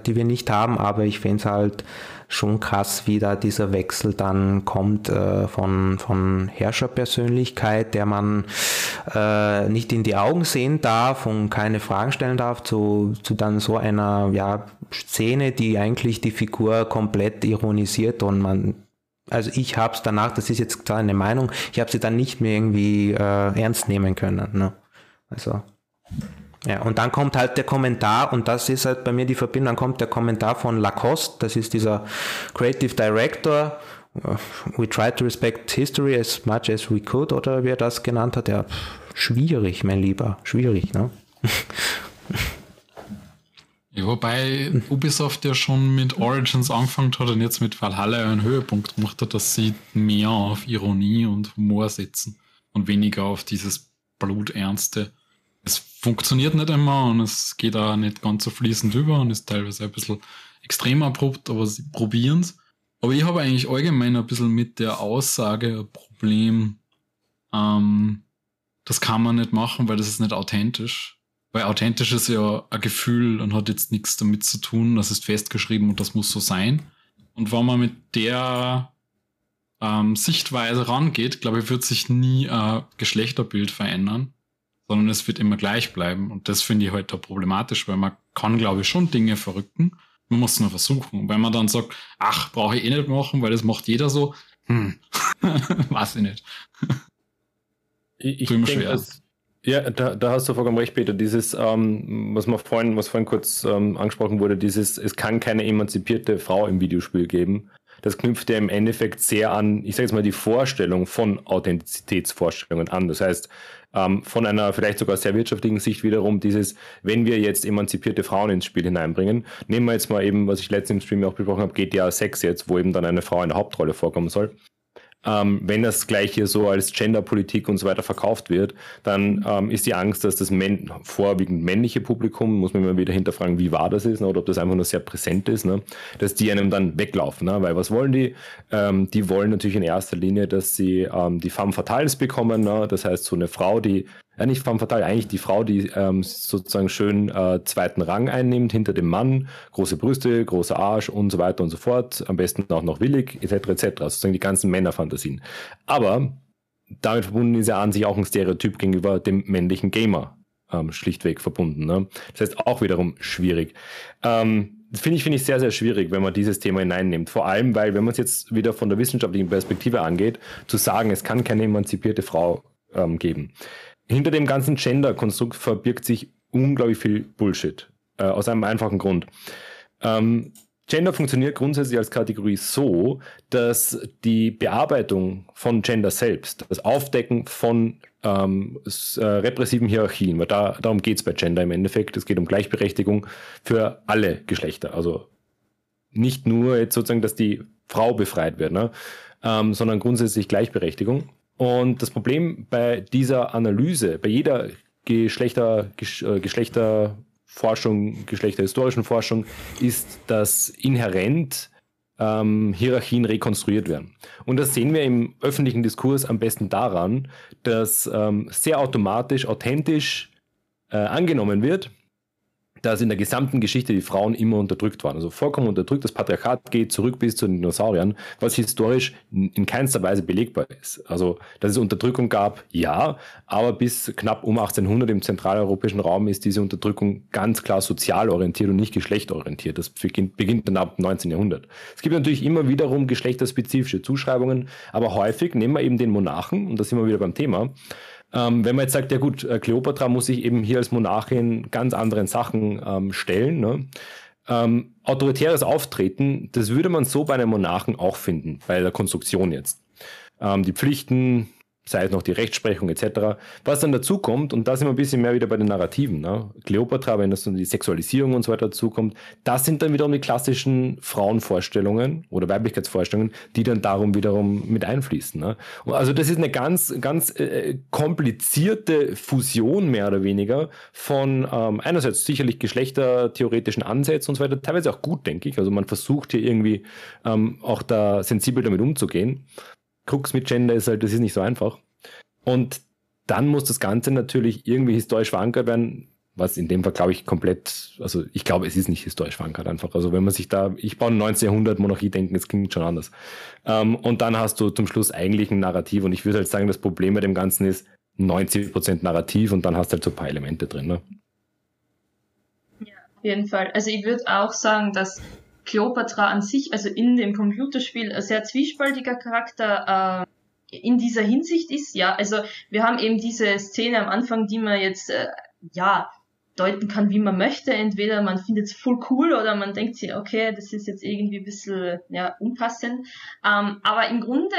die wir nicht haben, aber ich finde es halt schon krass, wie da dieser Wechsel dann kommt äh, von, von Herrscherpersönlichkeit, der man äh, nicht in die Augen sehen darf und keine Fragen stellen darf, zu, zu dann so einer ja, Szene, die eigentlich die Figur komplett ironisiert und man also ich habe es danach, das ist jetzt eine Meinung, ich habe sie dann nicht mehr irgendwie äh, ernst nehmen können. Ne? Also ja, und dann kommt halt der Kommentar, und das ist halt bei mir die Verbindung, dann kommt der Kommentar von Lacoste, das ist dieser Creative Director, uh, we try to respect history as much as we could, oder wie er das genannt hat, ja, schwierig, mein Lieber, schwierig, ne? Ja, wobei Ubisoft ja schon mit Origins angefangen hat und jetzt mit Valhalla einen Höhepunkt gemacht hat, dass sie mehr auf Ironie und Humor setzen und weniger auf dieses Bluternste. Es funktioniert nicht immer und es geht auch nicht ganz so fließend über und ist teilweise ein bisschen extrem abrupt, aber sie probieren es. Aber ich habe eigentlich allgemein ein bisschen mit der Aussage ein Problem, ähm, das kann man nicht machen, weil das ist nicht authentisch. Weil authentisch ist ja ein Gefühl und hat jetzt nichts damit zu tun, das ist festgeschrieben und das muss so sein. Und wenn man mit der ähm, Sichtweise rangeht, glaube ich, wird sich nie ein Geschlechterbild verändern, sondern es wird immer gleich bleiben. Und das finde ich heute halt problematisch, weil man kann, glaube ich, schon Dinge verrücken. Man muss es nur versuchen. Und wenn man dann sagt, ach, brauche ich eh nicht machen, weil das macht jeder so, hm, weiß ich nicht. Ich, ich denke, dass, ja, da, da hast du vollkommen recht, Peter. Dieses, ähm, was man vorhin, was vorhin kurz ähm, angesprochen wurde, dieses, es kann keine emanzipierte Frau im Videospiel geben. Das knüpft ja im Endeffekt sehr an, ich sage jetzt mal, die Vorstellung von Authentizitätsvorstellungen an. Das heißt, ähm, von einer vielleicht sogar sehr wirtschaftlichen Sicht wiederum dieses, wenn wir jetzt emanzipierte Frauen ins Spiel hineinbringen, nehmen wir jetzt mal eben, was ich letztens im Stream auch besprochen habe, GTA 6 jetzt, wo eben dann eine Frau in der Hauptrolle vorkommen soll ähm, wenn das gleich hier so als Genderpolitik und so weiter verkauft wird, dann ähm, ist die Angst, dass das männ vorwiegend männliche Publikum, muss man immer wieder hinterfragen, wie wahr das ist, ne, oder ob das einfach nur sehr präsent ist, ne, dass die einem dann weglaufen. Ne, weil was wollen die? Ähm, die wollen natürlich in erster Linie, dass sie ähm, die femme fatales bekommen, ne, das heißt so eine Frau, die ja nicht femme fatale, eigentlich die Frau, die ähm, sozusagen schön äh, zweiten Rang einnimmt hinter dem Mann, große Brüste, großer Arsch und so weiter und so fort, am besten auch noch willig, etc. etc. Sozusagen die ganzen Männerfantasien. Aber damit verbunden ist ja an sich auch ein Stereotyp gegenüber dem männlichen Gamer ähm, schlichtweg verbunden. Ne? Das heißt auch wiederum schwierig. Ähm, finde ich, finde ich sehr, sehr schwierig, wenn man dieses Thema hineinnimmt. Vor allem, weil, wenn man es jetzt wieder von der wissenschaftlichen Perspektive angeht, zu sagen, es kann keine emanzipierte Frau ähm, geben hinter dem ganzen Gender-Konstrukt verbirgt sich unglaublich viel Bullshit. Äh, aus einem einfachen Grund. Ähm, Gender funktioniert grundsätzlich als Kategorie so, dass die Bearbeitung von Gender selbst, das Aufdecken von ähm, äh, repressiven Hierarchien, weil da, darum geht es bei Gender im Endeffekt, es geht um Gleichberechtigung für alle Geschlechter. Also nicht nur jetzt sozusagen, dass die Frau befreit wird, ne? ähm, sondern grundsätzlich Gleichberechtigung. Und das Problem bei dieser Analyse, bei jeder Geschlechter, äh, Geschlechterforschung, geschlechterhistorischen Forschung, ist, dass inhärent ähm, Hierarchien rekonstruiert werden. Und das sehen wir im öffentlichen Diskurs am besten daran, dass ähm, sehr automatisch, authentisch äh, angenommen wird, dass in der gesamten Geschichte die Frauen immer unterdrückt waren. Also vollkommen unterdrückt. Das Patriarchat geht zurück bis zu den Dinosauriern, was historisch in keinster Weise belegbar ist. Also, dass es Unterdrückung gab, ja, aber bis knapp um 1800 im zentraleuropäischen Raum ist diese Unterdrückung ganz klar sozial orientiert und nicht geschlechtorientiert. Das beginnt, beginnt dann ab 19. Jahrhundert. Es gibt natürlich immer wiederum geschlechterspezifische Zuschreibungen, aber häufig nehmen wir eben den Monarchen, und da sind wir wieder beim Thema, ähm, wenn man jetzt sagt, ja gut, äh, Kleopatra muss sich eben hier als Monarchin ganz anderen Sachen ähm, stellen. Ne? Ähm, autoritäres Auftreten, das würde man so bei einem Monarchen auch finden, bei der Konstruktion jetzt. Ähm, die Pflichten, sei es noch die Rechtsprechung etc. Was dann dazu kommt, und da sind wir ein bisschen mehr wieder bei den Narrativen, ne? Kleopatra, wenn das dann die Sexualisierung und so weiter dazu kommt, das sind dann wiederum die klassischen Frauenvorstellungen oder Weiblichkeitsvorstellungen, die dann darum wiederum mit einfließen. Ne? Also das ist eine ganz, ganz äh, komplizierte Fusion mehr oder weniger von ähm, einerseits sicherlich geschlechtertheoretischen Ansätzen und so weiter, teilweise auch gut, denke ich. Also man versucht hier irgendwie ähm, auch da sensibel damit umzugehen. Krux mit Gender ist halt, das ist nicht so einfach. Und dann muss das Ganze natürlich irgendwie historisch verankert werden, was in dem Fall, glaube ich, komplett, also ich glaube, es ist nicht historisch verankert einfach. Also wenn man sich da, ich baue 19. Jahrhundert Monarchie denken, es klingt schon anders. Ähm, und dann hast du zum Schluss eigentlich ein Narrativ und ich würde halt sagen, das Problem bei dem Ganzen ist 90% Narrativ und dann hast du halt so ein paar Elemente drin. Ne? Ja, auf jeden Fall. Also ich würde auch sagen, dass Cleopatra an sich, also in dem Computerspiel, ein sehr zwiespaltiger Charakter äh, in dieser Hinsicht ist. Ja, also wir haben eben diese Szene am Anfang, die man jetzt äh, ja deuten kann, wie man möchte. Entweder man findet es voll cool oder man denkt sich, okay, das ist jetzt irgendwie ein bisschen ja, unpassend. Ähm, aber im Grunde,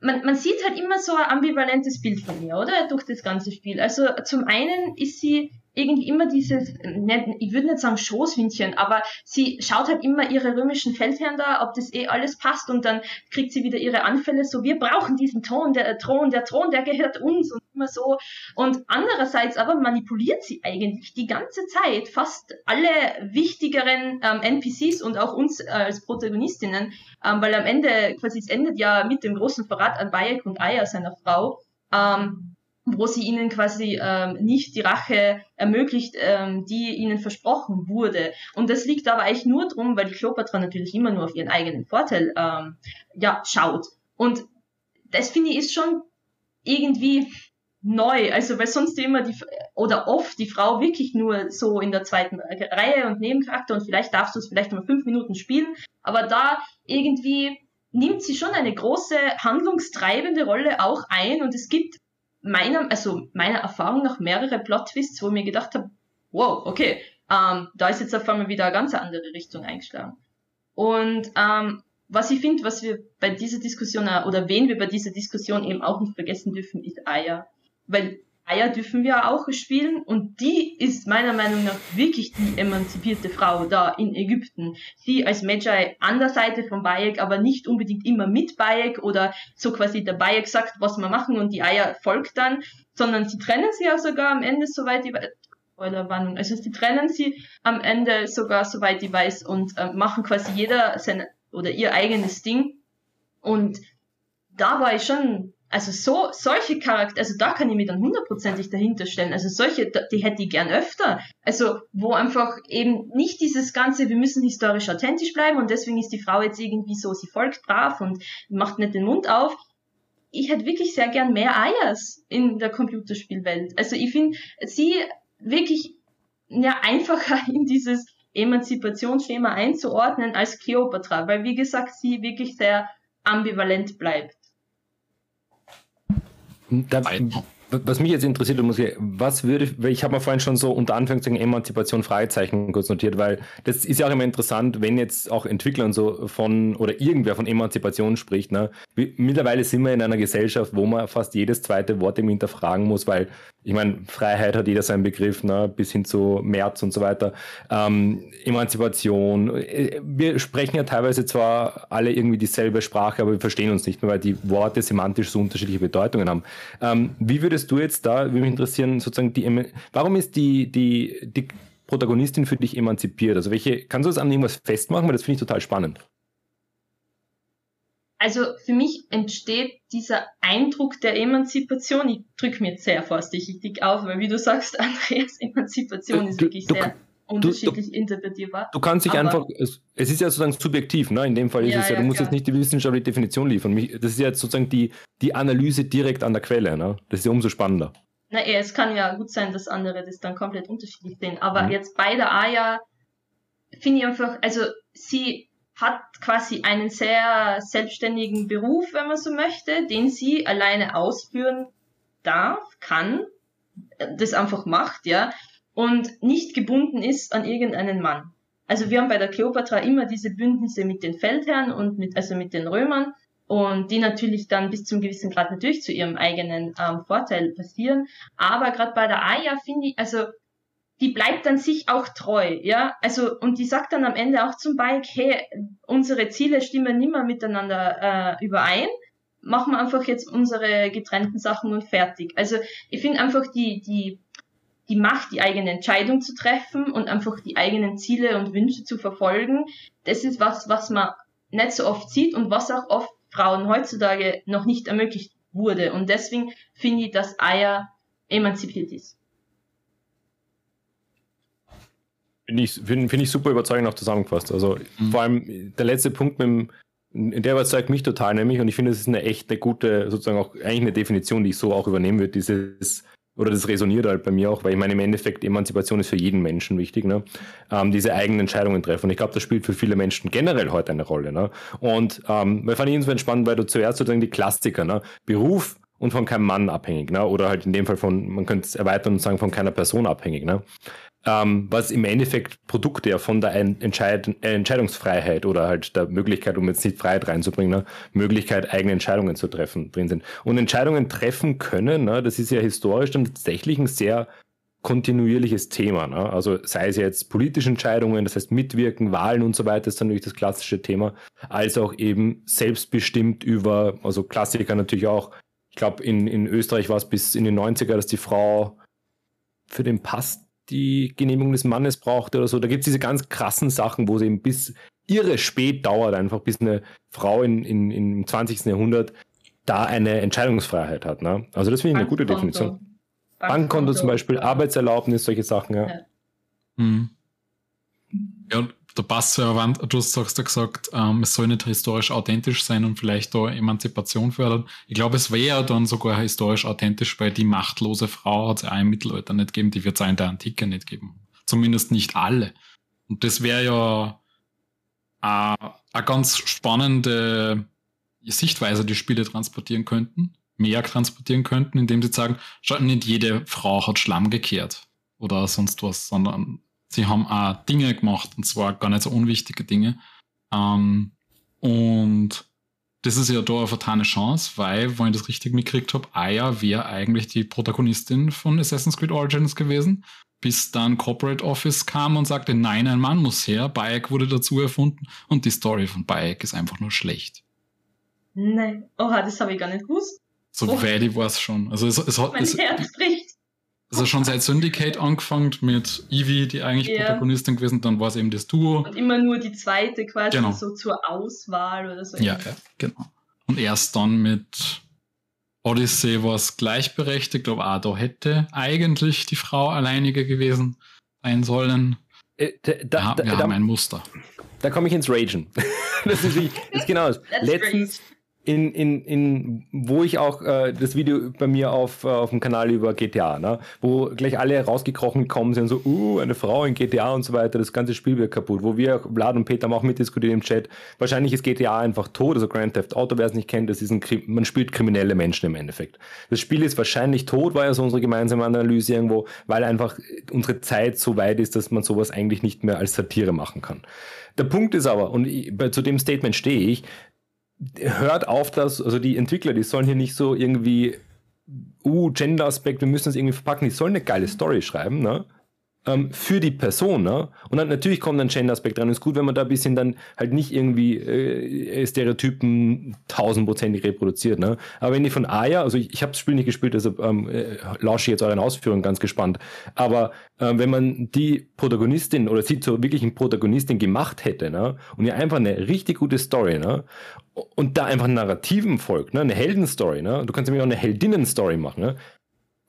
man, man sieht halt immer so ein ambivalentes Bild von ihr, oder? Durch das ganze Spiel. Also zum einen ist sie irgendwie immer dieses, ich würde nicht sagen Schoßhündchen, aber sie schaut halt immer ihre römischen Feldherren da, ob das eh alles passt und dann kriegt sie wieder ihre Anfälle, so wir brauchen diesen Thron, der Thron, der Thron, der gehört uns und immer so. Und andererseits aber manipuliert sie eigentlich die ganze Zeit fast alle wichtigeren ähm, NPCs und auch uns äh, als Protagonistinnen, ähm, weil am Ende, quasi es endet ja mit dem großen Verrat an Bayek und Aya, seiner Frau, ähm, wo sie ihnen quasi ähm, nicht die Rache ermöglicht, ähm, die ihnen versprochen wurde. Und das liegt aber eigentlich nur drum, weil die Kleopatra natürlich immer nur auf ihren eigenen Vorteil ähm, ja, schaut. Und das finde ich ist schon irgendwie neu, also weil sonst immer die oder oft die Frau wirklich nur so in der zweiten Reihe und Nebencharakter und vielleicht darfst du es vielleicht mal fünf Minuten spielen, aber da irgendwie nimmt sie schon eine große handlungstreibende Rolle auch ein und es gibt meiner, also meiner Erfahrung nach mehrere Plot-Twists, wo ich mir gedacht habe, wow, okay, ähm, da ist jetzt auf einmal wieder eine ganz andere Richtung eingeschlagen. Und ähm, was ich finde, was wir bei dieser Diskussion, oder wen wir bei dieser Diskussion eben auch nicht vergessen dürfen, ist Aya. Weil Aya dürfen wir auch spielen und die ist meiner Meinung nach wirklich die emanzipierte Frau da in Ägypten. Sie als Magi an der Seite von Bayek, aber nicht unbedingt immer mit Bayek oder so quasi der Bayek sagt, was wir machen und die Aya folgt dann, sondern sie trennen sie ja sogar am Ende, soweit ich weiß. Spoilerwarnung. Also sie trennen sie am Ende sogar, soweit ich weiß, und äh, machen quasi jeder sein oder ihr eigenes Ding. Und da war ich schon also so, solche Charakter, also da kann ich mich dann hundertprozentig dahinter stellen. Also solche, die hätte ich gern öfter. Also, wo einfach eben nicht dieses ganze, wir müssen historisch authentisch bleiben und deswegen ist die Frau jetzt irgendwie so, sie folgt brav und macht nicht den Mund auf. Ich hätte wirklich sehr gern mehr Ayers in der Computerspielwelt. Also ich finde sie wirklich ja einfacher in dieses Emanzipationsschema einzuordnen als Cleopatra, weil wie gesagt, sie wirklich sehr ambivalent bleibt. Da, was mich jetzt interessiert, ich, was würde, ich habe mir vorhin schon so unter Anführungszeichen Emanzipation Fragezeichen kurz notiert, weil das ist ja auch immer interessant, wenn jetzt auch Entwickler und so von oder irgendwer von Emanzipation spricht. Ne? Mittlerweile sind wir in einer Gesellschaft, wo man fast jedes zweite Wort im hinterfragen muss, weil ich meine, Freiheit hat jeder seinen Begriff, ne, bis hin zu März und so weiter. Ähm, Emanzipation. Äh, wir sprechen ja teilweise zwar alle irgendwie dieselbe Sprache, aber wir verstehen uns nicht mehr, weil die Worte semantisch so unterschiedliche Bedeutungen haben. Ähm, wie würdest du jetzt da, würde mich interessieren, sozusagen die, warum ist die, die, die Protagonistin für dich emanzipiert? Also welche, kannst du das an irgendwas festmachen? Weil das finde ich total spannend. Also für mich entsteht dieser Eindruck der Emanzipation, ich drücke mir jetzt sehr vorsichtig auf, weil wie du sagst, Andreas, Emanzipation ist wirklich du, sehr unterschiedlich du, interpretierbar. Du kannst dich einfach, es, es, ist ja sozusagen subjektiv, ne? in dem Fall ist ja, es ja, du musst klar. jetzt nicht die wissenschaftliche Definition liefern. Das ist ja jetzt sozusagen die, die Analyse direkt an der Quelle, ne? das ist ja umso spannender. Na, es kann ja gut sein, dass andere das dann komplett unterschiedlich sehen, aber mhm. jetzt bei der Aya finde ich einfach, also sie hat quasi einen sehr selbstständigen Beruf, wenn man so möchte, den sie alleine ausführen darf, kann, das einfach macht, ja, und nicht gebunden ist an irgendeinen Mann. Also wir haben bei der Kleopatra immer diese Bündnisse mit den Feldherren und mit, also mit den Römern und die natürlich dann bis zum gewissen Grad natürlich zu ihrem eigenen ähm, Vorteil passieren. Aber gerade bei der Aya finde ich, also die bleibt dann sich auch treu, ja. Also, und die sagt dann am Ende auch zum Bike, hey, unsere Ziele stimmen nimmer miteinander äh, überein. Machen wir einfach jetzt unsere getrennten Sachen und fertig. Also, ich finde einfach die, die, die Macht, die eigene Entscheidung zu treffen und einfach die eigenen Ziele und Wünsche zu verfolgen, das ist was, was man nicht so oft sieht und was auch oft Frauen heutzutage noch nicht ermöglicht wurde. Und deswegen finde ich, dass Eier emanzipiert ist. Finde ich, find, find ich super überzeugend auch zusammengefasst. Also mhm. vor allem der letzte Punkt mit dem, der überzeugt mich total nämlich und ich finde, es ist eine echt eine gute, sozusagen auch eigentlich eine Definition, die ich so auch übernehmen würde, dieses, oder das resoniert halt bei mir auch, weil ich meine, im Endeffekt Emanzipation ist für jeden Menschen wichtig, ne? Ähm, diese eigenen Entscheidungen treffen. Und ich glaube, das spielt für viele Menschen generell heute eine Rolle. Ne? Und ähm, weil fand ich insofern spannend, weil du zuerst sozusagen die Klassiker, ne? Beruf und von keinem Mann abhängig, ne? Oder halt in dem Fall von, man könnte es erweitern und sagen, von keiner Person abhängig, ne? Ähm, was im Endeffekt Produkte ja von der Entscheid äh, Entscheidungsfreiheit oder halt der Möglichkeit, um jetzt nicht Freiheit reinzubringen, ne, Möglichkeit, eigene Entscheidungen zu treffen drin sind. Und Entscheidungen treffen können, ne, das ist ja historisch dann tatsächlich ein sehr kontinuierliches Thema. Ne? Also sei es jetzt politische Entscheidungen, das heißt Mitwirken, Wahlen und so weiter, ist dann natürlich das klassische Thema, als auch eben selbstbestimmt über, also Klassiker natürlich auch, ich glaube, in, in Österreich war es bis in den 90er, dass die Frau für den Pass die Genehmigung des Mannes brauchte oder so. Da gibt es diese ganz krassen Sachen, wo es eben bis irre spät dauert, einfach bis eine Frau in, in, im 20. Jahrhundert da eine Entscheidungsfreiheit hat. Ne? Also das finde ich eine gute Definition. Bankkonto zum Beispiel, Arbeitserlaubnis, solche Sachen, ja. Ja, hm. ja da passt ja, du hast ja gesagt, ähm, es soll nicht historisch authentisch sein und vielleicht da Emanzipation fördern. Ich glaube, es wäre dann sogar historisch authentisch, weil die machtlose Frau hat es auch im Mittelalter nicht gegeben, die wird es auch in der Antike nicht geben. Zumindest nicht alle. Und das wäre ja eine ganz spannende Sichtweise, die Spiele transportieren könnten, mehr transportieren könnten, indem sie sagen, nicht jede Frau hat Schlamm gekehrt oder sonst was, sondern sie haben auch Dinge gemacht und zwar gar nicht so unwichtige Dinge. Ähm, und das ist ja da eine vertane Chance, weil, wenn ich das richtig mitgekriegt habe, Aya wäre eigentlich die Protagonistin von Assassin's Creed Origins gewesen, bis dann Corporate Office kam und sagte, nein, ein Mann muss her, Bayek wurde dazu erfunden und die Story von Bayek ist einfach nur schlecht. Nein, oha, das habe ich gar nicht gewusst. So oh. weit war es schon. Also es, es hat, mein es, Herz bricht. Also schon seit Syndicate angefangen mit Evie, die eigentlich ja. Protagonistin gewesen, dann war es eben das Duo. Und immer nur die zweite quasi genau. so zur Auswahl oder so. Ja, ja, genau. Und erst dann mit Odyssey war es gleichberechtigt, aber auch da hätte eigentlich die Frau alleiniger gewesen sein sollen. Äh, da, da, wir, wir da, haben ein Muster. Da komme ich ins Ragen. das ist, wie, ist genau das. Letztens, in, in, in, wo ich auch äh, das Video bei mir auf, äh, auf dem Kanal über GTA, ne, wo gleich alle rausgekrochen gekommen sind, so, uh, eine Frau in GTA und so weiter, das ganze Spiel wird kaputt, wo wir, Vlad und Peter haben auch mitdiskutiert im Chat, wahrscheinlich ist GTA einfach tot, also Grand Theft Auto, wer es nicht kennt, das ist ein, man spielt kriminelle Menschen im Endeffekt. Das Spiel ist wahrscheinlich tot, war ja so unsere gemeinsame Analyse irgendwo, weil einfach unsere Zeit so weit ist, dass man sowas eigentlich nicht mehr als Satire machen kann. Der Punkt ist aber, und ich, bei, zu dem Statement stehe ich, hört auf, dass, also die Entwickler, die sollen hier nicht so irgendwie, uh, Gender-Aspekt, wir müssen das irgendwie verpacken, die sollen eine geile Story schreiben, ne? ähm, für die Person. Ne? Und dann natürlich kommt ein Gender-Aspekt rein. Ist gut, wenn man da ein bisschen dann halt nicht irgendwie äh, Stereotypen tausendprozentig reproduziert. Ne? Aber wenn die von Aya, also ich, ich habe das Spiel nicht gespielt, deshalb ähm, äh, lausche ich jetzt euren Ausführungen ganz gespannt. Aber äh, wenn man die Protagonistin oder sie zur wirklichen Protagonistin gemacht hätte ne? und ihr einfach eine richtig gute Story ne? Und da einfach Narrativen folgt, ne? eine Heldenstory, ne? du kannst nämlich auch eine Heldinnen-Story machen, ne?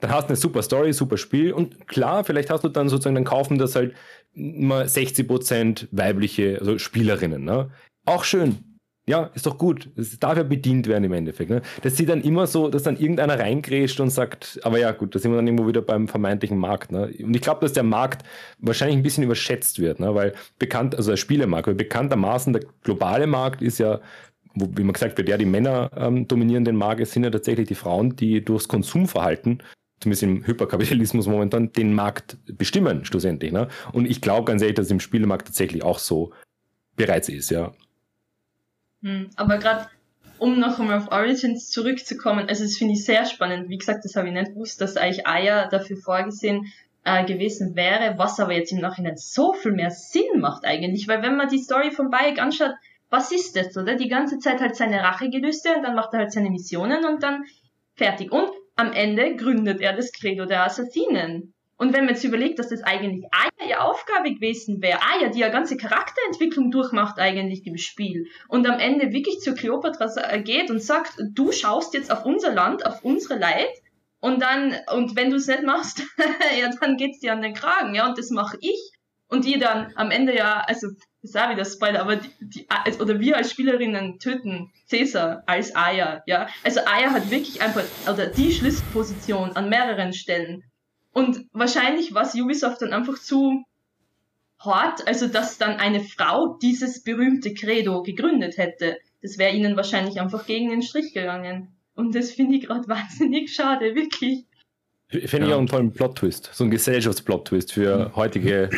dann hast du eine super Story, super Spiel und klar, vielleicht hast du dann sozusagen, dann kaufen das halt mal 60% weibliche, also Spielerinnen. Ne? Auch schön. Ja, ist doch gut. Es darf ja bedient werden im Endeffekt. Ne? Dass sie dann immer so, dass dann irgendeiner reingrätscht und sagt, aber ja, gut, da sind wir dann irgendwo wieder beim vermeintlichen Markt. Ne? Und ich glaube, dass der Markt wahrscheinlich ein bisschen überschätzt wird, ne? weil bekannt, also der Spielemarkt, weil bekanntermaßen der globale Markt ist ja wo, wie man gesagt wird, ja, die Männer ähm, dominieren den Markt, es sind ja tatsächlich die Frauen, die durchs Konsumverhalten zumindest im Hyperkapitalismus momentan, den Markt bestimmen, schlussendlich. Ne? Und ich glaube ganz ehrlich, dass es im Spielemarkt tatsächlich auch so bereits ist, ja. Hm, aber gerade, um noch einmal auf Origins zurückzukommen, also das finde ich sehr spannend. Wie gesagt, das habe ich nicht gewusst, dass eigentlich Aya dafür vorgesehen äh, gewesen wäre, was aber jetzt im Nachhinein so viel mehr Sinn macht eigentlich, weil wenn man die Story von Bayek anschaut, was ist das, oder? Die ganze Zeit halt seine Rachegelüste und dann macht er halt seine Missionen und dann fertig. Und am Ende gründet er das Credo der Assassinen. Und wenn man jetzt überlegt, dass das eigentlich Aya ihre Aufgabe gewesen wäre, Aya, die ja ganze Charakterentwicklung durchmacht eigentlich im Spiel und am Ende wirklich zu Kleopatra geht und sagt, du schaust jetzt auf unser Land, auf unsere Leid und dann, und wenn du es nicht machst, ja, dann geht's dir an den Kragen, ja, und das mache ich. Und die dann am Ende ja, also ist auch wieder Spoiler, aber die, die, oder wir als Spielerinnen töten Caesar als Aya, ja. Also Aya hat wirklich einfach, oder die Schlüsselposition an mehreren Stellen. Und wahrscheinlich war Ubisoft dann einfach zu hart, also dass dann eine Frau dieses berühmte Credo gegründet hätte. Das wäre ihnen wahrscheinlich einfach gegen den Strich gegangen. Und das finde ich gerade wahnsinnig schade, wirklich. Finde ich auch einen tollen Plot-Twist, so ein Gesellschaftsplot-Twist für heutige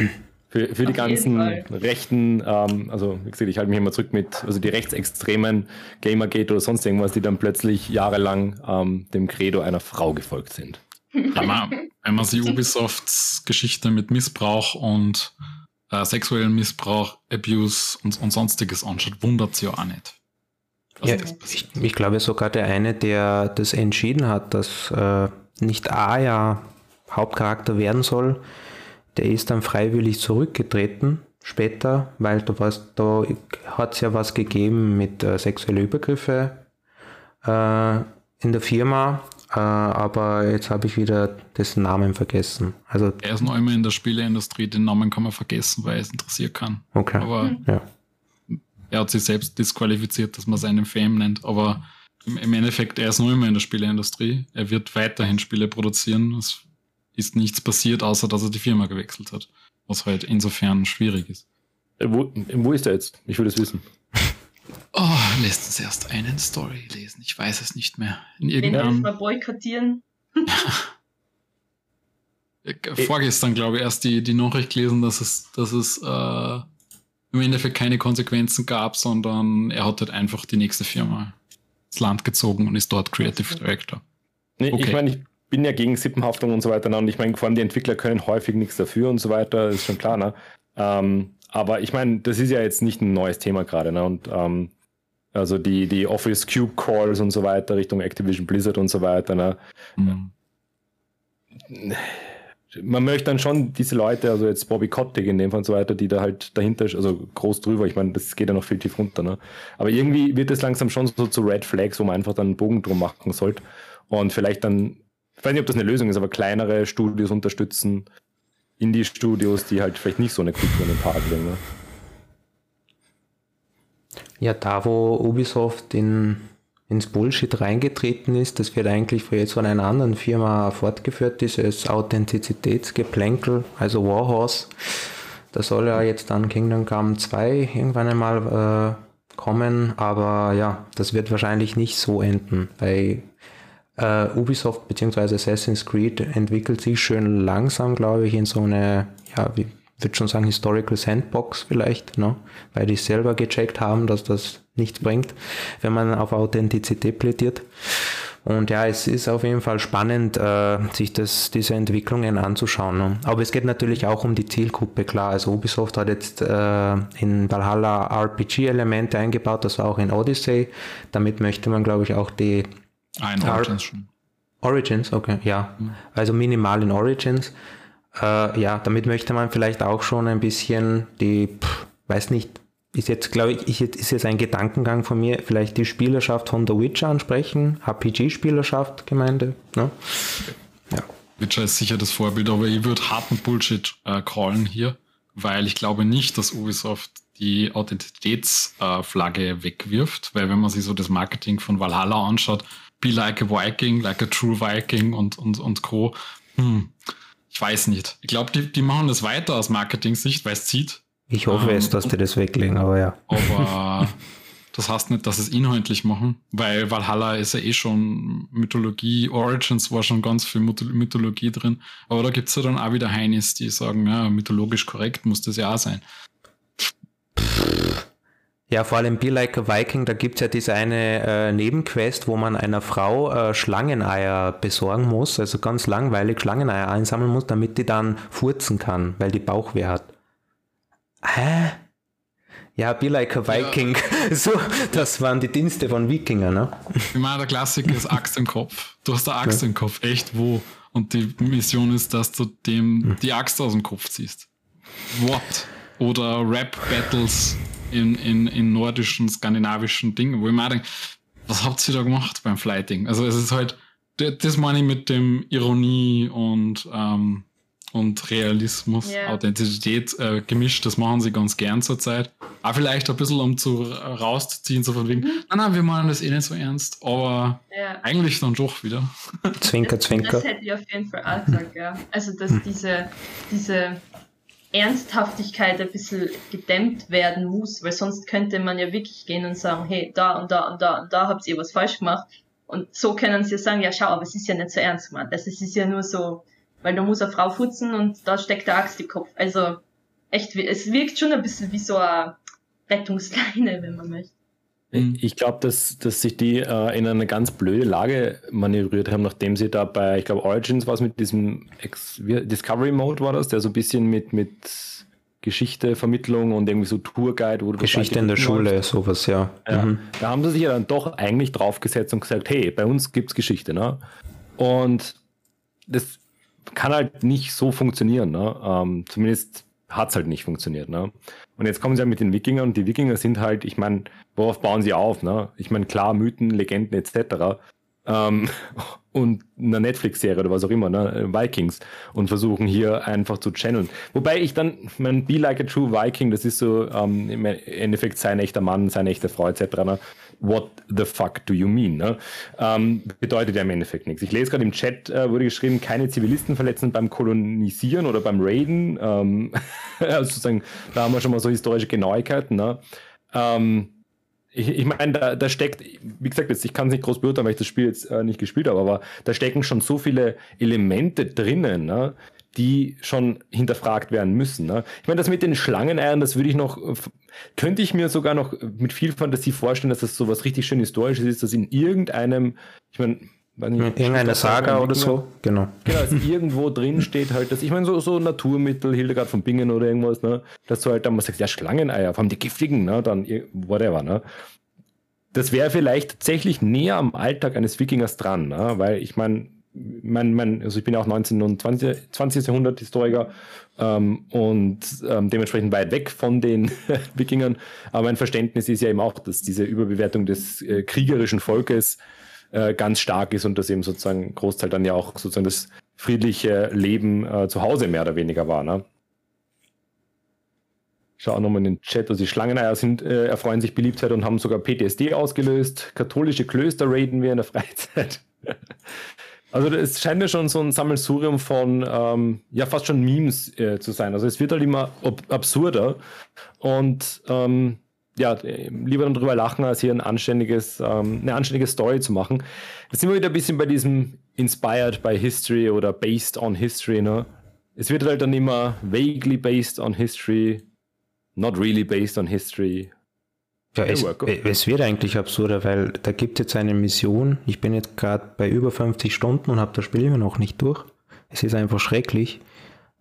für, für die ganzen rechten, ähm, also wie gesagt, ich halte mich immer zurück mit, also die rechtsextremen Gamergate oder sonst irgendwas, die dann plötzlich jahrelang ähm, dem Credo einer Frau gefolgt sind. Wenn man, wenn man sich Ubisofts Geschichte mit Missbrauch und äh, sexuellen Missbrauch, Abuse und, und sonstiges anschaut, wundert es ja auch nicht. Ja, ich, ich, glaube sogar der eine, der das entschieden hat, dass äh, nicht Aya Hauptcharakter werden soll, der ist dann freiwillig zurückgetreten später, weil da, da hat es ja was gegeben mit äh, sexuellen Übergriffe äh, in der Firma, äh, aber jetzt habe ich wieder dessen Namen vergessen. Also, er ist noch immer in der Spieleindustrie, den Namen kann man vergessen, weil es interessieren kann. Okay. Aber ja. er hat sich selbst disqualifiziert, dass man seinen Fame nennt, aber im Endeffekt, er ist noch immer in der Spieleindustrie. Er wird weiterhin Spiele produzieren. Es ist nichts passiert, außer dass er die Firma gewechselt hat was halt insofern schwierig ist. Äh, wo, wo ist er jetzt? Ich will es wissen. Oh, lässt uns erst einen Story lesen. Ich weiß es nicht mehr. In irgendeinem. mal boykottieren. Vorgestern, glaube ich, erst die, die Nachricht gelesen, dass es, dass es äh, im Endeffekt keine Konsequenzen gab, sondern er hat halt einfach die nächste Firma ins Land gezogen und ist dort Creative Director. Nee, okay. ich meine, ich bin ja gegen Sippenhaftung und so weiter. Ne? Und ich meine, vor allem die Entwickler können häufig nichts dafür und so weiter, ist schon klar. Ne? Ähm, aber ich meine, das ist ja jetzt nicht ein neues Thema gerade. Ne? Und ähm, also die, die Office Cube Calls und so weiter Richtung Activision Blizzard und so weiter. Ne? Mhm. Man möchte dann schon diese Leute, also jetzt Bobby Kotick in dem Fall und so weiter, die da halt dahinter, also groß drüber, ich meine, das geht ja noch viel tief runter. Ne? Aber irgendwie wird es langsam schon so zu Red Flags, wo man einfach dann einen Bogen drum machen sollte und vielleicht dann ich weiß nicht, ob das eine Lösung ist, aber kleinere Studios unterstützen, Indie-Studios, die halt vielleicht nicht so eine Kultur in den Tag legen. Ne? Ja, da wo Ubisoft in, ins Bullshit reingetreten ist, das wird eigentlich für jetzt von einer anderen Firma fortgeführt, dieses Authentizitätsgeplänkel, also Warhorse. Da soll ja jetzt dann Kingdom Come 2 irgendwann einmal äh, kommen, aber ja, das wird wahrscheinlich nicht so enden, weil Uh, Ubisoft bzw. Assassin's Creed entwickelt sich schön langsam, glaube ich, in so eine, ja, wie würde schon sagen, Historical Sandbox vielleicht, ne? weil die selber gecheckt haben, dass das nichts bringt, wenn man auf Authentizität plädiert. Und ja, es ist auf jeden Fall spannend, äh, sich das, diese Entwicklungen anzuschauen. Ne? Aber es geht natürlich auch um die Zielgruppe, klar. Also Ubisoft hat jetzt äh, in Valhalla RPG-Elemente eingebaut, das war auch in Odyssey. Damit möchte man, glaube ich, auch die Ah, in Origins schon. Origins, okay, ja. Mhm. Also minimal in Origins. Äh, ja, damit möchte man vielleicht auch schon ein bisschen die, pff, weiß nicht, ist jetzt, glaube ich, ist jetzt ein Gedankengang von mir, vielleicht die Spielerschaft von The Witcher ansprechen, RPG-Spielerschaft, Gemeinde, ne? Ja. Witcher ist sicher das Vorbild, aber ich würde harten Bullshit äh, callen hier, weil ich glaube nicht, dass Ubisoft die Authentitätsflagge äh, wegwirft, weil wenn man sich so das Marketing von Valhalla anschaut, Be Like a Viking, Like a True Viking und, und, und Co. Hm, ich weiß nicht. Ich glaube, die, die machen das weiter aus Marketing-Sicht, weil es zieht. Ich hoffe ähm, es, dass die das weglegen, aber ja. Aber das heißt nicht, dass sie es inhaltlich machen, weil Valhalla ist ja eh schon Mythologie, Origins war schon ganz viel Mythologie drin. Aber da gibt es ja dann auch wieder Heinis, die sagen, ja, mythologisch korrekt muss das ja auch sein. Ja, vor allem Be Like a Viking, da gibt es ja diese eine äh, Nebenquest, wo man einer Frau äh, Schlangeneier besorgen muss, also ganz langweilig Schlangeneier einsammeln muss, damit die dann furzen kann, weil die Bauchweh hat. Hä? Ja, Be Like a Viking. Ja. So, das waren die Dienste von Wikinger, ne? Ich meine, der Klassiker ist Axt im Kopf. Du hast eine Axt ja. im Kopf. Echt, wo? Und die Mission ist, dass du dem hm. die Axt aus dem Kopf ziehst. What? Oder Rap-Battles in, in, in nordischen, skandinavischen Dingen, wo ich mir denke, was habt ihr da gemacht beim Flighting? Also es ist halt, das meine ich mit dem Ironie und, ähm, und Realismus, yeah. Authentizität äh, gemischt, das machen sie ganz gern zurzeit. Auch vielleicht ein bisschen, um zu rauszuziehen, so von wegen, mhm. nein, nein, wir machen das eh nicht so ernst, aber yeah. eigentlich dann doch wieder. Zwinker, zwinker. Das hätte ich auf jeden Fall auch gesagt, ja. Also, dass diese, diese Ernsthaftigkeit ein bisschen gedämmt werden muss, weil sonst könnte man ja wirklich gehen und sagen, hey, da und da und da und da habt ihr was falsch gemacht. Und so können sie ja sagen, ja schau, aber es ist ja nicht so ernst gemeint. Also es ist ja nur so, weil da muss eine Frau futzen und da steckt der Axt im Kopf. Also echt, es wirkt schon ein bisschen wie so eine Rettungsleine, wenn man möchte. Mhm. Ich glaube, dass, dass sich die äh, in eine ganz blöde Lage manövriert haben, nachdem sie da bei, ich glaube, Origins war es mit diesem Ex Discovery Mode war das, der so ein bisschen mit, mit Geschichte, Vermittlung und irgendwie so Tourguide. Wo Geschichte in der Schule, hast. sowas, ja. ja mhm. Da haben sie sich ja dann doch eigentlich draufgesetzt und gesagt, hey, bei uns gibt es Geschichte. Ne? Und das kann halt nicht so funktionieren. Ne? Ähm, zumindest hat es halt nicht funktioniert. Ne? Und jetzt kommen sie ja mit den Wikingern und die Wikinger sind halt, ich meine, worauf bauen sie auf? Ne? Ich meine, klar, Mythen, Legenden etc ähm, und einer Netflix-Serie oder was auch immer, ne, Vikings, und versuchen hier einfach zu channeln. Wobei ich dann, mein Be Like a True Viking, das ist so ähm, im Endeffekt sein echter Mann, seine echte Frau etc. What the fuck do you mean? Ne? Ähm, bedeutet ja im Endeffekt nichts. Ich lese gerade im Chat, äh, wurde geschrieben, keine Zivilisten verletzen beim Kolonisieren oder beim Raiden. Ähm, also sozusagen, da haben wir schon mal so historische Genauigkeiten. Ne? Ähm, ich, ich meine, da, da steckt, wie gesagt, jetzt, ich kann es nicht groß beurteilen, weil ich das Spiel jetzt äh, nicht gespielt habe, aber da stecken schon so viele Elemente drinnen, ne, die schon hinterfragt werden müssen. Ne? Ich meine, das mit den Schlangeneiern, das würde ich noch, könnte ich mir sogar noch mit viel Fantasie vorstellen, dass das so was richtig schön Historisches ist, dass in irgendeinem, ich meine, Irgendeine Saga oder so, genau. Genau, dass irgendwo drin steht halt, dass ich meine, so, so Naturmittel, Hildegard von Bingen oder irgendwas, ne, dass du halt dann mal sagst, ja, Schlangeneier, vor allem die giftigen, ne, dann whatever, ne. Das wäre vielleicht tatsächlich näher am Alltag eines Wikingers dran, ne, weil ich meine, mein, mein, also ich bin ja auch 19. und 20. 20. Jahrhundert Historiker ähm, und ähm, dementsprechend weit weg von den Wikingern. Aber mein Verständnis ist ja eben auch, dass diese Überbewertung des äh, kriegerischen Volkes äh, ganz stark ist und das eben sozusagen Großteil dann ja auch sozusagen das friedliche Leben äh, zu Hause mehr oder weniger war. Ne? Ich schaue auch nochmal in den Chat, also die Schlangeneier sind, äh, erfreuen sich Beliebtheit und haben sogar PTSD ausgelöst. Katholische Klöster raiden wir in der Freizeit. Also es scheint ja schon so ein Sammelsurium von, ähm, ja fast schon Memes äh, zu sein. Also es wird halt immer absurder und ähm, ja, lieber dann drüber lachen, als hier ein anständiges, ähm, eine anständige Story zu machen. Jetzt sind wir wieder ein bisschen bei diesem Inspired by History oder Based on History, ne? Es wird halt dann immer vaguely based on history, not really based on history. Ja, es, es, wird eigentlich absurder, weil da gibt es jetzt eine Mission. Ich bin jetzt gerade bei über 50 Stunden und habe das Spiel immer noch nicht durch. Es ist einfach schrecklich.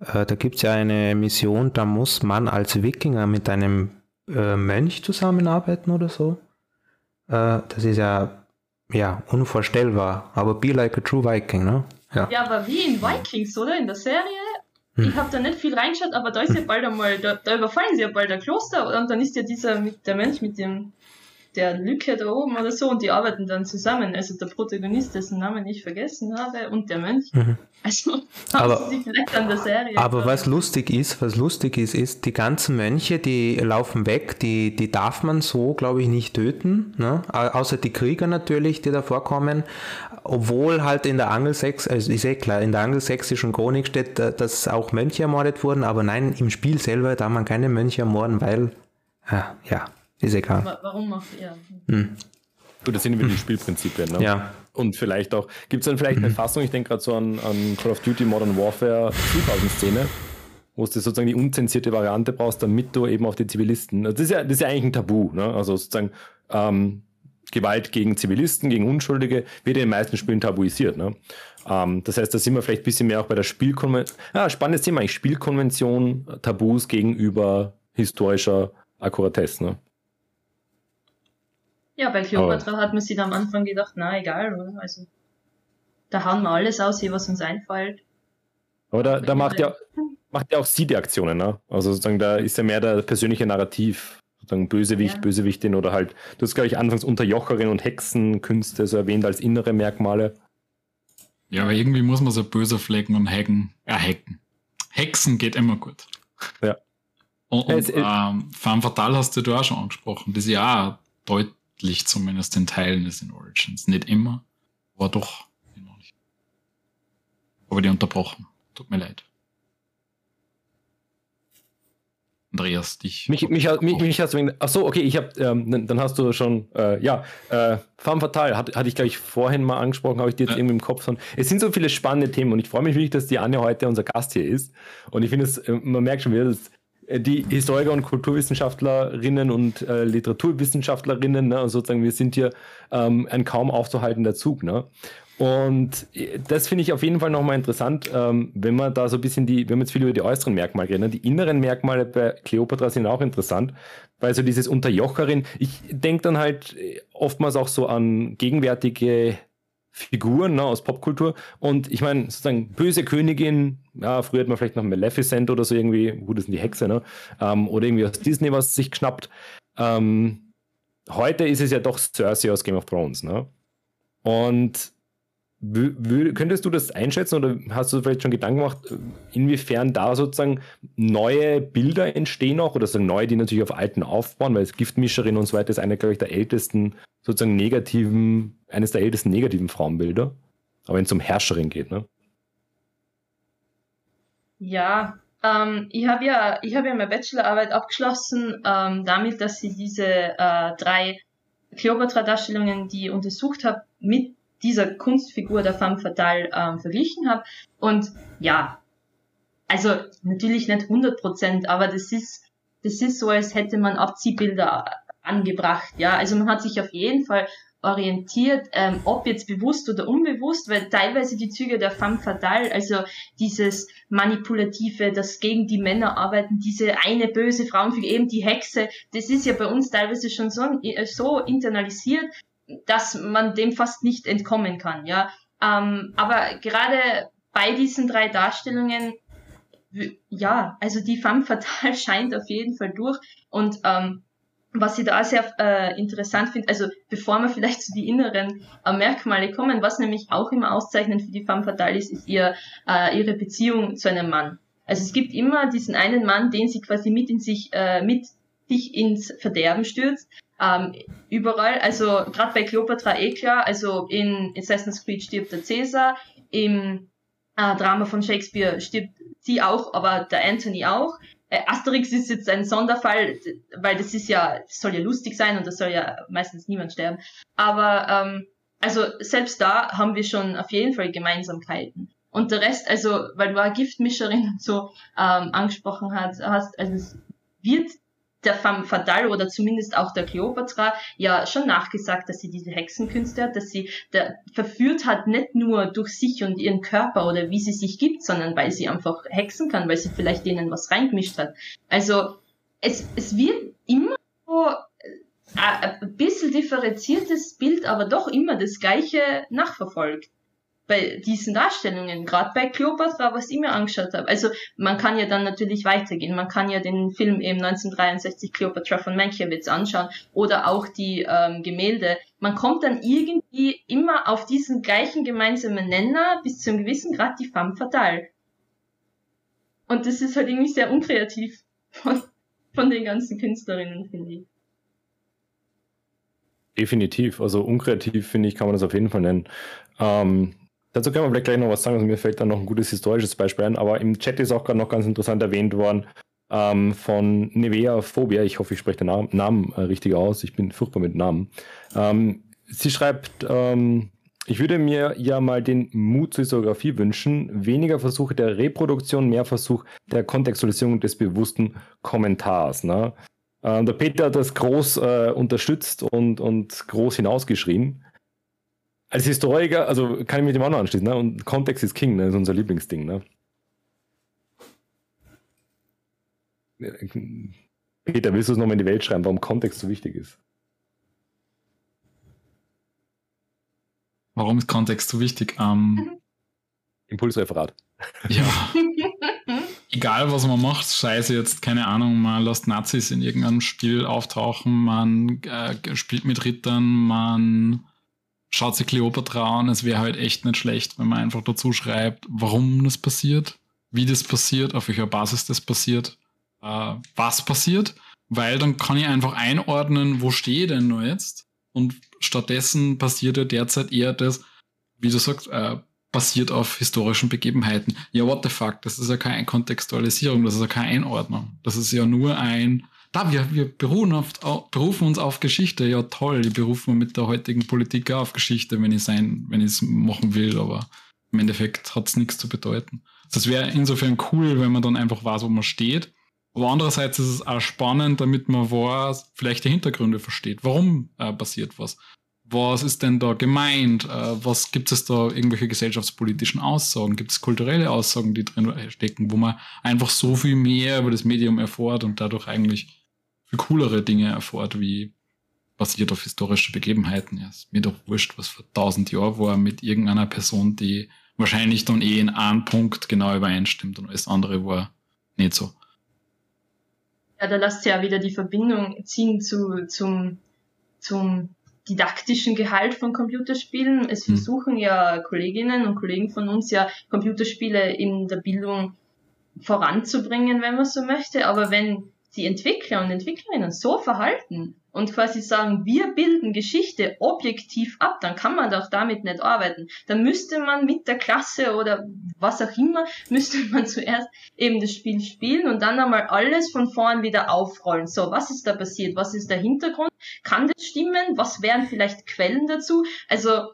Äh, da gibt es ja eine Mission, da muss man als Wikinger mit einem äh, Mönch zusammenarbeiten oder so. Äh, das ist ja, ja unvorstellbar. Aber be like a true Viking, ne? Ja, ja aber wie in Vikings, oder? In der Serie? Hm. Ich habe da nicht viel reingeschaut, aber da ist ja bald einmal, da, da überfallen sie ja bald ein Kloster und dann ist ja dieser, mit, der Mönch mit dem der Lücke da oben oder so und die arbeiten dann zusammen. Also der Protagonist, dessen Namen ich vergessen habe, und der Mönch. Mhm. Also aber, sie vielleicht an der Serie. Aber was lustig ist, was lustig ist, ist, die ganzen Mönche, die laufen weg, die, die darf man so, glaube ich, nicht töten. Ne? Außer die Krieger natürlich, die da vorkommen. Obwohl halt in der Angelsächs, also ist eh klar, in der angelsächsischen Chronik steht, dass auch Mönche ermordet wurden, aber nein, im Spiel selber darf man keine Mönche ermorden, weil, äh, ja, ist egal. Warum macht ihr? Hm. Gut, das sind wieder die Spielprinzipien. Ne? Ja. Und vielleicht auch, gibt es dann vielleicht eine mhm. Fassung, ich denke gerade so an, an Call of Duty Modern Warfare 2000-Szene, wo du sozusagen die unzensierte Variante brauchst, damit du eben auf die Zivilisten, also das ist ja, das ist ja eigentlich ein Tabu, ne? also sozusagen ähm, Gewalt gegen Zivilisten, gegen Unschuldige, wird ja in den meisten Spielen tabuisiert. Ne? Ähm, das heißt, da sind wir vielleicht ein bisschen mehr auch bei der Spielkonvention, ah, spannendes Thema eigentlich, Spielkonvention, Tabus gegenüber historischer Akkuratesse. Ne? Ja, bei Cleopatra hat man sich am Anfang gedacht, na egal, oder? also da hauen wir alles aus, hier was uns einfällt. Aber da, da macht ja macht ja auch sie die Aktionen, ne? Also sozusagen, da ist ja mehr der persönliche Narrativ, sozusagen Bösewicht, ja. Bösewichtin oder halt, du hast, glaube ich, anfangs Unterjocherin und Hexenkünste so erwähnt als innere Merkmale. Ja, aber irgendwie muss man so böse Flecken und Hacken, äh, hacken. Hexen geht immer gut. Ja. Und, und ähm, Femme Fatale hast du auch schon angesprochen. Das ist ja auch deut Licht zumindest in Teilen ist in Origins. Nicht immer, aber doch. Aber die unterbrochen. Tut mir leid. Andreas, dich. Mich, mich, mich, mich hast du wegen. Achso, okay, ich habe, ähm, dann hast du schon, äh, ja, äh, Femme Fatale hat, hatte ich, glaube ich, vorhin mal angesprochen, habe ich dir jetzt ja. irgendwie im Kopf. Es sind so viele spannende Themen und ich freue mich wirklich, dass die Anja heute unser Gast hier ist. Und ich finde es, äh, man merkt schon wieder, dass die Historiker und Kulturwissenschaftlerinnen und äh, Literaturwissenschaftlerinnen, ne, und sozusagen, wir sind hier ähm, ein kaum aufzuhaltender Zug. Ne? Und das finde ich auf jeden Fall nochmal interessant, ähm, wenn man da so ein bisschen die, wir haben jetzt viel über die äußeren Merkmale reden, ne? die inneren Merkmale bei Cleopatra sind auch interessant, weil so dieses Unterjocherin, ich denke dann halt äh, oftmals auch so an gegenwärtige Figuren ne, aus Popkultur. Und ich meine, sozusagen böse Königin, ja, früher hat man vielleicht noch Maleficent oder so irgendwie, gut, das sind die Hexe, ne? Ähm, oder irgendwie aus Disney was sich geschnappt. Ähm, heute ist es ja doch Cersei aus Game of Thrones, ne? Und Könntest du das einschätzen oder hast du vielleicht schon Gedanken gemacht, inwiefern da sozusagen neue Bilder entstehen auch oder sozusagen neue, die natürlich auf alten aufbauen, weil es Giftmischerin und so weiter ist eine, glaube ich, der ältesten sozusagen negativen, eines der ältesten negativen Frauenbilder. Aber wenn es um Herrscherin geht, ne? Ja, ähm, ich habe ja, ich ja meine Bachelorarbeit abgeschlossen ähm, damit, dass ich diese äh, drei Kleopatra-Darstellungen, die ich untersucht habe, mit dieser Kunstfigur der Femme Fatale ähm, verglichen habe. Und ja, also natürlich nicht 100 Prozent, aber das ist, das ist so, als hätte man Abziehbilder angebracht. Ja, also man hat sich auf jeden Fall orientiert, ähm, ob jetzt bewusst oder unbewusst, weil teilweise die Züge der femme fatale, also dieses manipulative, das gegen die Männer arbeiten, diese eine böse Frauenfigur, eben die Hexe, das ist ja bei uns teilweise schon so, so internalisiert, dass man dem fast nicht entkommen kann, ja. Ähm, aber gerade bei diesen drei Darstellungen, ja, also die femme fatale scheint auf jeden Fall durch und ähm, was ich da sehr äh, interessant finde, also bevor wir vielleicht zu die inneren äh, Merkmale kommen, was nämlich auch immer auszeichnend für die femme fatale ist, ist ihr, äh, ihre Beziehung zu einem Mann. Also es gibt immer diesen einen Mann, den sie quasi mit in sich, äh, mit sich ins Verderben stürzt ähm, überall. Also gerade bei Cleopatra eh klar, also in Assassin's Creed stirbt der Caesar, im äh, Drama von Shakespeare stirbt sie auch, aber der Anthony auch. Äh, Asterix ist jetzt ein Sonderfall, weil das ist ja, das soll ja lustig sein und da soll ja meistens niemand sterben. Aber ähm, also selbst da haben wir schon auf jeden Fall Gemeinsamkeiten. Und der Rest, also weil du eine Giftmischerin und so ähm, angesprochen hast, hast, also es wird der Femme Fatale oder zumindest auch der Cleopatra ja schon nachgesagt, dass sie diese Hexenkünste hat, dass sie der, verführt hat, nicht nur durch sich und ihren Körper oder wie sie sich gibt, sondern weil sie einfach hexen kann, weil sie vielleicht denen was reingemischt hat. Also es, es wird immer so äh, ein bisschen differenziertes Bild, aber doch immer das gleiche nachverfolgt bei diesen Darstellungen, gerade bei Cleopatra, was ich mir angeschaut habe. Also man kann ja dann natürlich weitergehen. Man kann ja den Film eben 1963 Cleopatra von Mankiewicz anschauen oder auch die ähm, Gemälde. Man kommt dann irgendwie immer auf diesen gleichen gemeinsamen Nenner bis zu einem gewissen Grad die femme fatale. Und das ist halt irgendwie sehr unkreativ von, von den ganzen Künstlerinnen, finde ich. Definitiv. Also unkreativ, finde ich, kann man das auf jeden Fall nennen. Ähm, Dazu können wir vielleicht gleich noch was sagen. Also mir fällt dann noch ein gutes historisches Beispiel ein, aber im Chat ist auch gerade noch ganz interessant erwähnt worden ähm, von Nevea Phobia. Ich hoffe, ich spreche den Namen, Namen äh, richtig aus. Ich bin furchtbar mit Namen. Ähm, sie schreibt, ähm, ich würde mir ja mal den Mut zur Historiografie wünschen. Weniger Versuche der Reproduktion, mehr Versuch der Kontextualisierung des bewussten Kommentars. Ne? Äh, der Peter hat das groß äh, unterstützt und, und groß hinausgeschrien als Historiker, also kann ich mich dem auch noch anschließen, ne? Und Kontext ist King, ne? Das ist unser Lieblingsding, ne? Peter, willst du es nochmal in die Welt schreiben, warum Kontext so wichtig ist? Warum ist Kontext so wichtig? Ähm, Impulsreferat. Ja. Egal, was man macht, scheiße jetzt, keine Ahnung, man lässt Nazis in irgendeinem Spiel auftauchen, man äh, spielt mit Rittern, man schaut sich Cleopatra an. Es wäre halt echt nicht schlecht, wenn man einfach dazu schreibt, warum das passiert, wie das passiert, auf welcher Basis das passiert, äh, was passiert, weil dann kann ich einfach einordnen, wo stehe ich denn nur jetzt? Und stattdessen passiert ja derzeit eher das, wie du sagst, äh, basiert auf historischen Begebenheiten. Ja, what the fuck, das ist ja keine Kontextualisierung, das ist ja keine Einordnung. Das ist ja nur ein, da, wir, wir beruhen auf, berufen uns auf Geschichte. Ja, toll, die berufen wir mit der heutigen Politik auf Geschichte, wenn ich sein, wenn ich es machen will, aber im Endeffekt hat es nichts zu bedeuten. Das wäre insofern cool, wenn man dann einfach weiß, wo man steht. Aber andererseits ist es auch spannend, damit man weiß, vielleicht die Hintergründe versteht. Warum äh, passiert was? Was ist denn da gemeint? Äh, was gibt es da irgendwelche gesellschaftspolitischen Aussagen? Gibt es kulturelle Aussagen, die drin stecken, wo man einfach so viel mehr über das Medium erfährt und dadurch eigentlich coolere Dinge erfährt, wie basiert auf historische Begebenheiten. Ja, ist mir doch wurscht, was vor tausend Jahren war mit irgendeiner Person, die wahrscheinlich dann eh in einem Punkt genau übereinstimmt und alles andere war nicht so. Ja, da lasst ja wieder die Verbindung ziehen zu, zum, zum didaktischen Gehalt von Computerspielen. Es hm. versuchen ja Kolleginnen und Kollegen von uns ja Computerspiele in der Bildung voranzubringen, wenn man so möchte. Aber wenn die Entwickler und Entwicklerinnen so verhalten und quasi sagen, wir bilden Geschichte objektiv ab, dann kann man doch damit nicht arbeiten. Dann müsste man mit der Klasse oder was auch immer, müsste man zuerst eben das Spiel spielen und dann einmal alles von vorn wieder aufrollen. So, was ist da passiert? Was ist der Hintergrund? Kann das stimmen? Was wären vielleicht Quellen dazu? Also,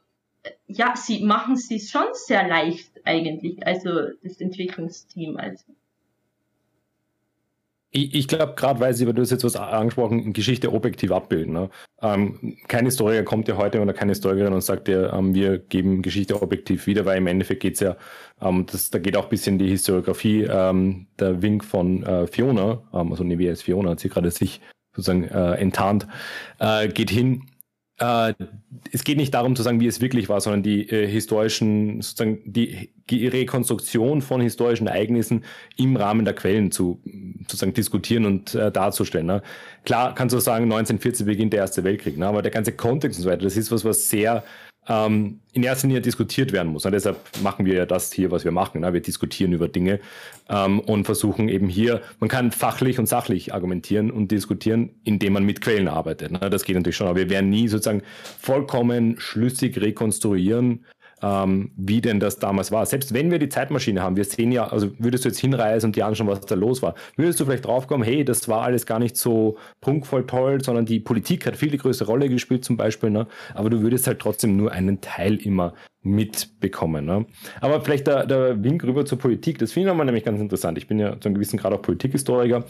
ja, sie machen es schon sehr leicht eigentlich, also das Entwicklungsteam. Also. Ich, ich glaube, gerade weil Sie, du hast jetzt was angesprochen, Geschichte objektiv abbilden. Ne? Ähm, kein Historiker kommt ja heute oder keine Historikerin und sagt ja, ähm, wir geben Geschichte objektiv wieder, weil im Endeffekt geht's ja, ähm, das, da geht auch ein bisschen die Historiografie, ähm, der Wink von äh, Fiona, ähm, also wie heißt Fiona, hat sie gerade sich sozusagen äh, enttarnt, äh, geht hin äh, es geht nicht darum zu sagen, wie es wirklich war, sondern die äh, historischen, sozusagen die, die Rekonstruktion von historischen Ereignissen im Rahmen der Quellen zu sozusagen diskutieren und äh, darzustellen. Ne? Klar kannst du sagen, 1940 beginnt der Erste Weltkrieg, ne? aber der ganze Kontext und so weiter, das ist was, was sehr ähm, in erster Linie diskutiert werden muss. Und deshalb machen wir ja das hier, was wir machen. Ne? Wir diskutieren über Dinge ähm, und versuchen eben hier, man kann fachlich und sachlich argumentieren und diskutieren, indem man mit Quellen arbeitet. Ne? Das geht natürlich schon, aber wir werden nie sozusagen vollkommen schlüssig rekonstruieren, ähm, wie denn das damals war. Selbst wenn wir die Zeitmaschine haben, wir sehen ja, also würdest du jetzt hinreisen und dir anschauen, was da los war, würdest du vielleicht draufkommen, hey, das war alles gar nicht so prunkvoll toll, sondern die Politik hat viel die größere Rolle gespielt zum Beispiel, ne? aber du würdest halt trotzdem nur einen Teil immer mitbekommen. Ne? Aber vielleicht der, der Wink rüber zur Politik, das finde ich nochmal nämlich ganz interessant. Ich bin ja zu einem gewissen Grad auch Politikhistoriker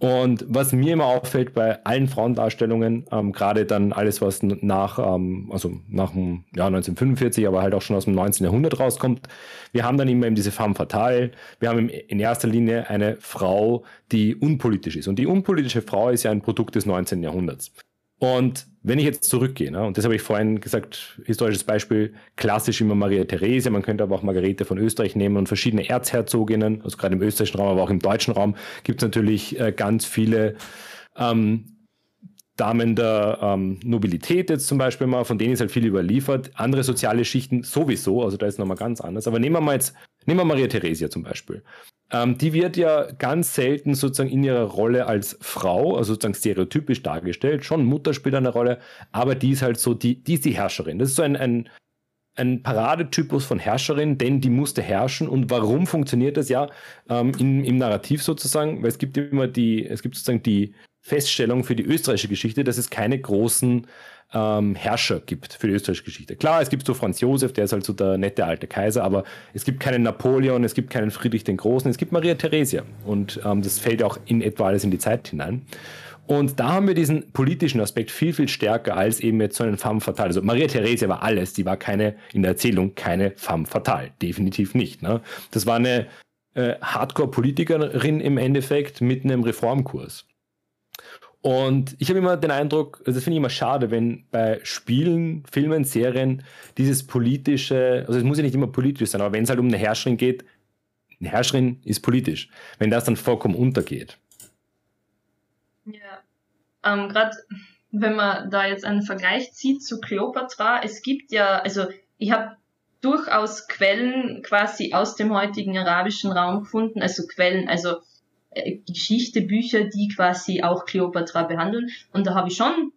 und was mir immer auffällt bei allen Frauendarstellungen, ähm, gerade dann alles, was nach, ähm, also nach dem ja, 1945, aber halt auch schon aus dem 19. Jahrhundert rauskommt, wir haben dann immer eben diese femme fatale, wir haben in erster Linie eine Frau, die unpolitisch ist. Und die unpolitische Frau ist ja ein Produkt des 19. Jahrhunderts. Und wenn ich jetzt zurückgehe, ne, und das habe ich vorhin gesagt, historisches Beispiel, klassisch immer Maria Theresia, man könnte aber auch Margarete von Österreich nehmen und verschiedene Erzherzoginnen, also gerade im österreichischen Raum, aber auch im deutschen Raum gibt es natürlich äh, ganz viele ähm, Damen der ähm, Nobilität jetzt zum Beispiel mal, von denen ist halt viel überliefert, andere soziale Schichten sowieso, also da ist nochmal ganz anders. Aber nehmen wir mal jetzt, nehmen wir Maria Theresia zum Beispiel. Ähm, die wird ja ganz selten sozusagen in ihrer Rolle als Frau, also sozusagen stereotypisch dargestellt. Schon Mutter spielt eine Rolle, aber die ist halt so, die, die ist die Herrscherin. Das ist so ein, ein, ein Paradetypus von Herrscherin, denn die musste herrschen. Und warum funktioniert das ja ähm, im, im Narrativ sozusagen? Weil es gibt immer die, es gibt sozusagen die Feststellung für die österreichische Geschichte, dass es keine großen ähm, Herrscher gibt für die österreichische Geschichte. Klar, es gibt so Franz Josef, der ist halt so der nette alte Kaiser, aber es gibt keinen Napoleon, es gibt keinen Friedrich den Großen, es gibt Maria Theresia. Und ähm, das fällt auch in etwa alles in die Zeit hinein. Und da haben wir diesen politischen Aspekt viel, viel stärker als eben jetzt so einen femme fatale. Also Maria Theresia war alles, die war keine, in der Erzählung keine femme fatale. Definitiv nicht. Ne? Das war eine äh, Hardcore-Politikerin im Endeffekt mit einem Reformkurs. Und ich habe immer den Eindruck, also das finde ich immer schade, wenn bei Spielen, Filmen, Serien dieses politische, also es muss ja nicht immer politisch sein, aber wenn es halt um eine Herrscherin geht, eine Herrscherin ist politisch, wenn das dann vollkommen untergeht. Ja, ähm, gerade wenn man da jetzt einen Vergleich zieht zu Cleopatra, es gibt ja, also ich habe durchaus Quellen quasi aus dem heutigen arabischen Raum gefunden, also Quellen, also Geschichte, Bücher, die quasi auch Kleopatra behandeln. Und da habe ich schon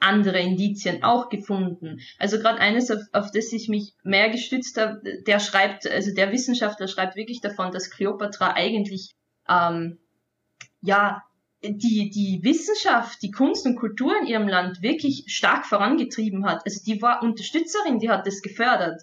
andere Indizien auch gefunden. Also gerade eines, auf, auf das ich mich mehr gestützt habe, der schreibt, also der Wissenschaftler schreibt wirklich davon, dass Kleopatra eigentlich ähm, ja die, die Wissenschaft, die Kunst und Kultur in ihrem Land wirklich stark vorangetrieben hat. Also die war Unterstützerin, die hat das gefördert.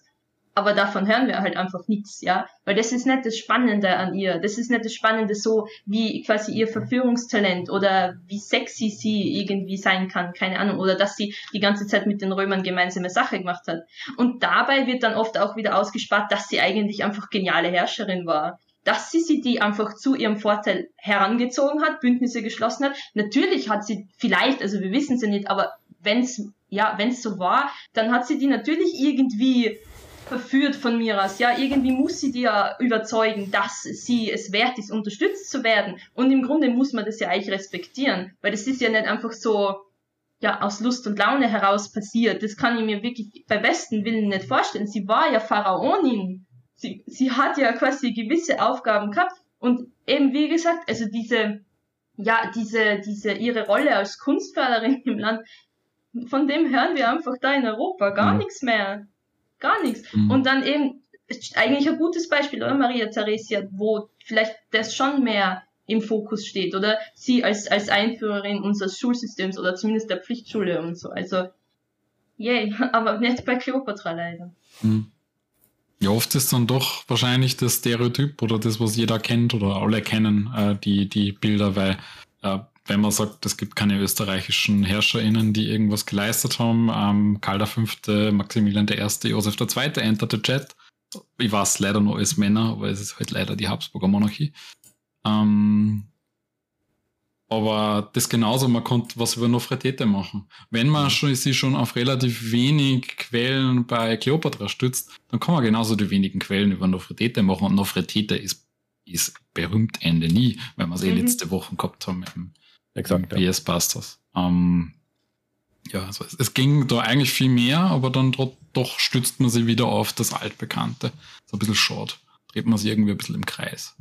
Aber davon hören wir halt einfach nichts, ja, weil das ist nicht das Spannende an ihr, das ist nicht das Spannende so, wie quasi ihr Verführungstalent oder wie sexy sie irgendwie sein kann, keine Ahnung, oder dass sie die ganze Zeit mit den Römern gemeinsame Sache gemacht hat. Und dabei wird dann oft auch wieder ausgespart, dass sie eigentlich einfach geniale Herrscherin war, dass sie sie die einfach zu ihrem Vorteil herangezogen hat, Bündnisse geschlossen hat. Natürlich hat sie vielleicht, also wir wissen es ja nicht, aber wenn's ja, wenn's so war, dann hat sie die natürlich irgendwie verführt von mir aus. Ja, irgendwie muss sie dir überzeugen, dass sie es wert ist, unterstützt zu werden. Und im Grunde muss man das ja eigentlich respektieren, weil das ist ja nicht einfach so, ja, aus Lust und Laune heraus passiert. Das kann ich mir wirklich bei besten Willen nicht vorstellen. Sie war ja Pharaonin. Sie, sie hat ja quasi gewisse Aufgaben gehabt. Und eben, wie gesagt, also diese, ja, diese, diese, ihre Rolle als Kunstförderin im Land, von dem hören wir einfach da in Europa gar mhm. nichts mehr. Gar nichts. Mhm. Und dann eben, eigentlich ein gutes Beispiel, oder Maria Theresia, wo vielleicht das schon mehr im Fokus steht, oder sie als, als Einführerin unseres Schulsystems oder zumindest der Pflichtschule und so. Also, yay, aber nicht bei Cleopatra leider. Mhm. Ja, oft ist dann doch wahrscheinlich das Stereotyp oder das, was jeder kennt oder alle kennen, äh, die, die Bilder, weil äh, wenn man sagt, es gibt keine österreichischen HerrscherInnen, die irgendwas geleistet haben, ähm, Karl V., Maximilian I., Josef II. enterte Jet. Ich weiß leider nur als Männer, aber es ist halt leider die Habsburger Monarchie. Ähm, aber das genauso, man konnte was über Nofretete machen. Wenn man mhm. schon, sie schon auf relativ wenig Quellen bei Kleopatra stützt, dann kann man genauso die wenigen Quellen über Nofretete machen. Und Nofretete ist, ist berühmt Ende nie, weil wir es eh mhm. eh letzte Woche gehabt haben im, Exakt, ja. PS Busters. Ähm, ja, also es, es, ging da eigentlich viel mehr, aber dann doch, doch stützt man sich wieder auf das Altbekannte. So ein bisschen short. Dreht man sich irgendwie ein bisschen im Kreis.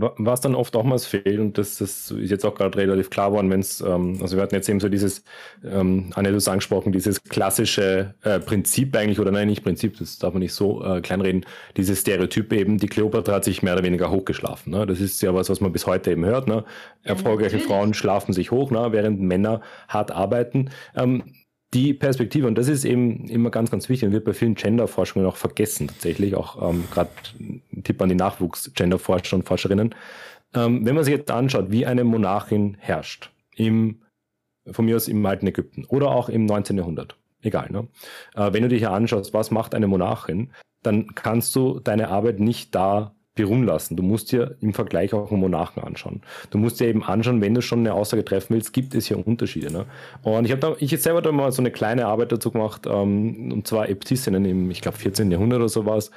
Was dann oft auch mal fehlt, und das, das ist jetzt auch gerade relativ klar geworden, wenn es, ähm, also wir hatten jetzt eben so dieses, ähm, Anne, du angesprochen, dieses klassische äh, Prinzip eigentlich, oder nein, nicht Prinzip, das darf man nicht so äh, kleinreden, dieses Stereotyp eben, die Kleopatra hat sich mehr oder weniger hochgeschlafen. Ne? Das ist ja was, was man bis heute eben hört. Ne? Erfolgreiche ja, Frauen schlafen sich hoch, ne? während Männer hart arbeiten. Ähm, die Perspektive, und das ist eben immer ganz, ganz wichtig und wird bei vielen Gender-Forschungen auch vergessen, tatsächlich, auch ähm, gerade Tipp an die Nachwuchs-Gender-Forscher und Forscherinnen. Ähm, wenn man sich jetzt anschaut, wie eine Monarchin herrscht, im, von mir aus im alten Ägypten oder auch im 19. Jahrhundert, egal, ne? Äh, wenn du dir hier anschaust, was macht eine Monarchin, dann kannst du deine Arbeit nicht da beruhen lassen. Du musst dir im Vergleich auch einen Monarchen anschauen. Du musst dir eben anschauen, wenn du schon eine Aussage treffen willst, gibt es hier Unterschiede. Ne? Und ich habe da, ich jetzt selber da mal so eine kleine Arbeit dazu gemacht, ähm, und zwar Äbtissinnen im, ich glaube, 14. Jahrhundert oder sowas.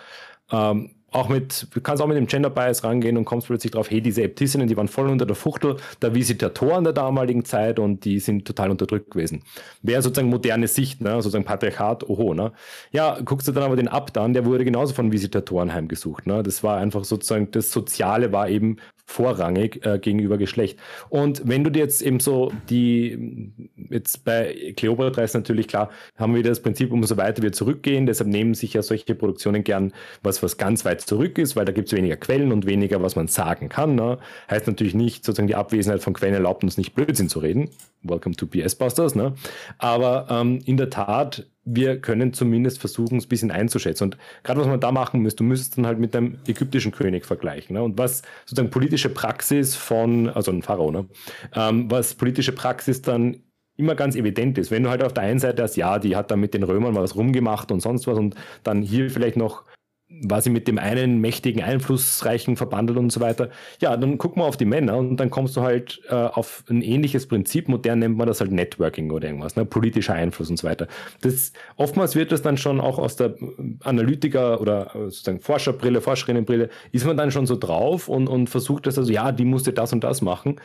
Ähm, auch mit, du kannst auch mit dem Gender Bias rangehen und kommst plötzlich drauf, hey, diese Äbtissinnen, die waren voll unter der Fuchtel der Visitatoren der damaligen Zeit und die sind total unterdrückt gewesen. Wäre sozusagen moderne Sicht, ne? sozusagen Patriarchat, oho, ne? Ja, guckst du dann aber den Abt an, der wurde genauso von Visitatoren heimgesucht, ne? Das war einfach sozusagen, das Soziale war eben vorrangig äh, gegenüber Geschlecht. Und wenn du dir jetzt eben so die, jetzt bei Kleopatra ist natürlich klar, haben wir das Prinzip, umso weiter wir zurückgehen, deshalb nehmen sich ja solche Produktionen gern was, was ganz weit zurück ist, weil da gibt es weniger Quellen und weniger, was man sagen kann. Ne? Heißt natürlich nicht, sozusagen die Abwesenheit von Quellen erlaubt uns nicht Blödsinn zu reden. Welcome to PS Busters, ne? Aber ähm, in der Tat wir können zumindest versuchen, es ein bisschen einzuschätzen. Und gerade was man da machen muss, du müsstest dann halt mit einem ägyptischen König vergleichen. Ne? Und was sozusagen politische Praxis von, also ein Pharao, ne? Ähm, was politische Praxis dann immer ganz evident ist. Wenn du halt auf der einen Seite hast, ja, die hat da mit den Römern was rumgemacht und sonst was und dann hier vielleicht noch war sie mit dem einen mächtigen, einflussreichen verbandelt und so weiter. Ja, dann guck mal auf die Männer und dann kommst du halt äh, auf ein ähnliches Prinzip. Modern nennt man das halt Networking oder irgendwas, ne? politischer Einfluss und so weiter. Das, oftmals wird das dann schon auch aus der Analytiker- oder äh, sozusagen Forscherbrille, Forscherinnenbrille, ist man dann schon so drauf und, und versucht das also, ja, die musste das und das machen.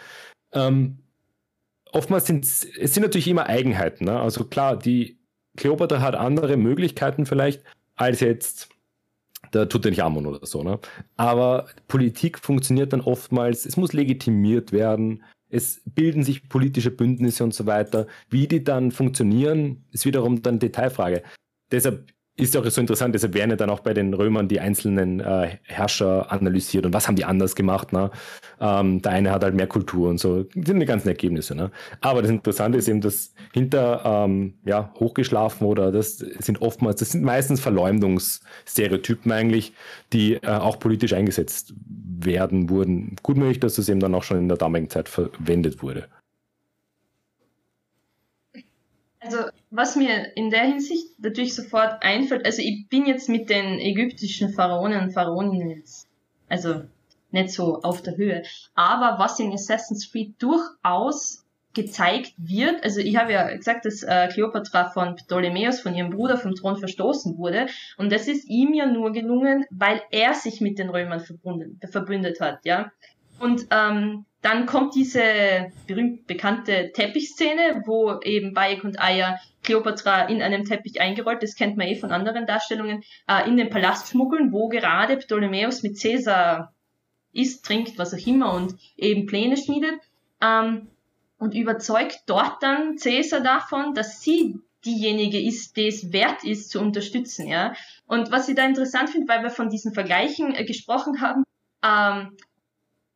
Ähm, oftmals sind es sind natürlich immer Eigenheiten. Ne? Also klar, die Kleopatra hat andere Möglichkeiten vielleicht als jetzt der Tutanchamun oder so. Ne? Aber Politik funktioniert dann oftmals, es muss legitimiert werden, es bilden sich politische Bündnisse und so weiter. Wie die dann funktionieren, ist wiederum dann Detailfrage. Deshalb ist ja auch so interessant, deshalb werden ja dann auch bei den Römern die einzelnen äh, Herrscher analysiert und was haben die anders gemacht. Ne? Ähm, der eine hat halt mehr Kultur und so. Das sind die ganzen Ergebnisse. Ne? Aber das Interessante ist eben, dass hinter ähm, ja, hochgeschlafen oder das sind oftmals, das sind meistens Verleumdungsstereotypen eigentlich, die äh, auch politisch eingesetzt werden wurden. Gut möglich, dass das eben dann auch schon in der damaligen Zeit verwendet wurde. Also, was mir in der Hinsicht natürlich sofort einfällt, also ich bin jetzt mit den ägyptischen Pharaonen und Pharaoninnen jetzt, also nicht so auf der Höhe, aber was in Assassin's Creed durchaus gezeigt wird, also ich habe ja gesagt, dass äh, von Ptolemäus, von ihrem Bruder vom Thron verstoßen wurde und das ist ihm ja nur gelungen, weil er sich mit den Römern verbunden, verbündet hat, ja. Und ähm, dann kommt diese berühmt bekannte Teppichszene, wo eben Bayek und Aya Cleopatra in einem Teppich eingerollt, das kennt man eh von anderen Darstellungen, äh, in den Palast schmuggeln, wo gerade Ptolemäus mit Caesar isst, trinkt, was auch immer und eben Pläne schmiedet ähm, und überzeugt dort dann Caesar davon, dass sie diejenige ist, die es wert ist zu unterstützen, ja. Und was ich da interessant finde, weil wir von diesen Vergleichen äh, gesprochen haben, ähm,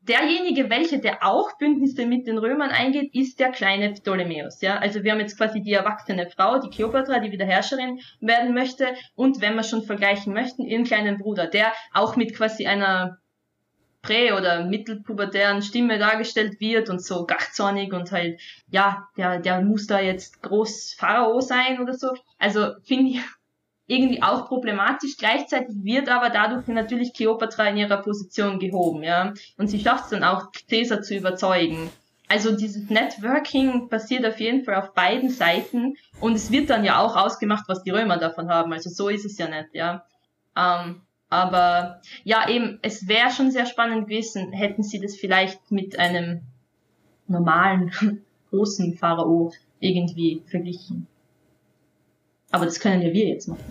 derjenige, welcher der auch Bündnisse mit den Römern eingeht, ist der kleine Ptolemäus. Ja? Also wir haben jetzt quasi die erwachsene Frau, die Kleopatra, die wieder Herrscherin werden möchte und wenn wir schon vergleichen möchten, ihren kleinen Bruder, der auch mit quasi einer prä- oder mittelpubertären Stimme dargestellt wird und so gachzornig und halt, ja, der, der muss da jetzt groß Pharao sein oder so. Also finde ich irgendwie auch problematisch. Gleichzeitig wird aber dadurch natürlich Kleopatra in ihrer Position gehoben, ja. Und sie schafft es dann auch, Caesar zu überzeugen. Also dieses Networking passiert auf jeden Fall auf beiden Seiten und es wird dann ja auch ausgemacht, was die Römer davon haben. Also so ist es ja nicht, ja. Ähm, aber ja, eben, es wäre schon sehr spannend gewesen, hätten sie das vielleicht mit einem normalen großen Pharao irgendwie verglichen. Aber das können ja wir jetzt machen.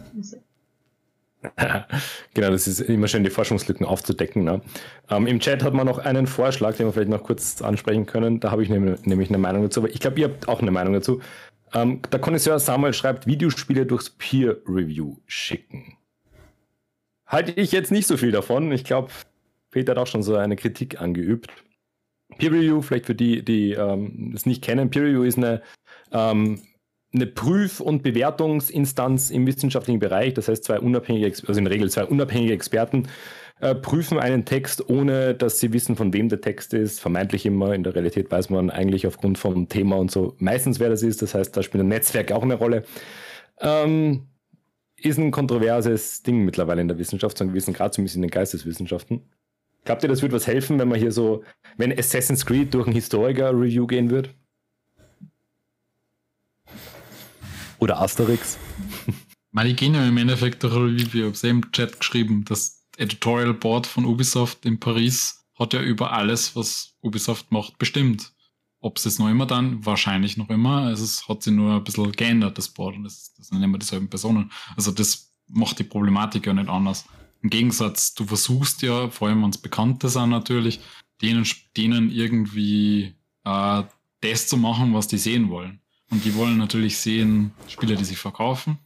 genau, das ist immer schön, die Forschungslücken aufzudecken. Ne? Ähm, Im Chat hat man noch einen Vorschlag, den wir vielleicht noch kurz ansprechen können. Da habe ich nämlich eine Meinung dazu. Aber ich glaube, ihr habt auch eine Meinung dazu. Ähm, der Connoisseur Samuel schreibt, Videospiele durchs Peer Review schicken. Halte ich jetzt nicht so viel davon. Ich glaube, Peter hat auch schon so eine Kritik angeübt. Peer Review, vielleicht für die, die ähm, es nicht kennen, Peer Review ist eine ähm, eine Prüf- und Bewertungsinstanz im wissenschaftlichen Bereich, das heißt zwei unabhängige, also in der Regel zwei unabhängige Experten, äh, prüfen einen Text, ohne dass sie wissen, von wem der Text ist. Vermeintlich immer. In der Realität weiß man eigentlich aufgrund vom Thema und so meistens, wer das ist. Das heißt, da spielt ein Netzwerk auch eine Rolle. Ähm, ist ein kontroverses Ding mittlerweile in der Wissenschaft, zu einem gewissen Grad, zumindest in den Geisteswissenschaften. Glaubt ihr, das wird was helfen, wenn man hier so, wenn Assassin's Creed durch ein Historiker-Review gehen wird? Oder Asterix. Weil ich gehen ja im Endeffekt durch Review, ich habe im Chat geschrieben, das Editorial Board von Ubisoft in Paris hat ja über alles, was Ubisoft macht, bestimmt. Ob es jetzt noch immer dann, wahrscheinlich noch immer, also es hat sich nur ein bisschen geändert, das Board, und das, das sind immer dieselben Personen. Also das macht die Problematik ja nicht anders. Im Gegensatz, du versuchst ja, vor allem uns Bekannte sind natürlich, denen, denen irgendwie äh, das zu machen, was die sehen wollen. Und die wollen natürlich sehen, Spiele, die sich verkaufen.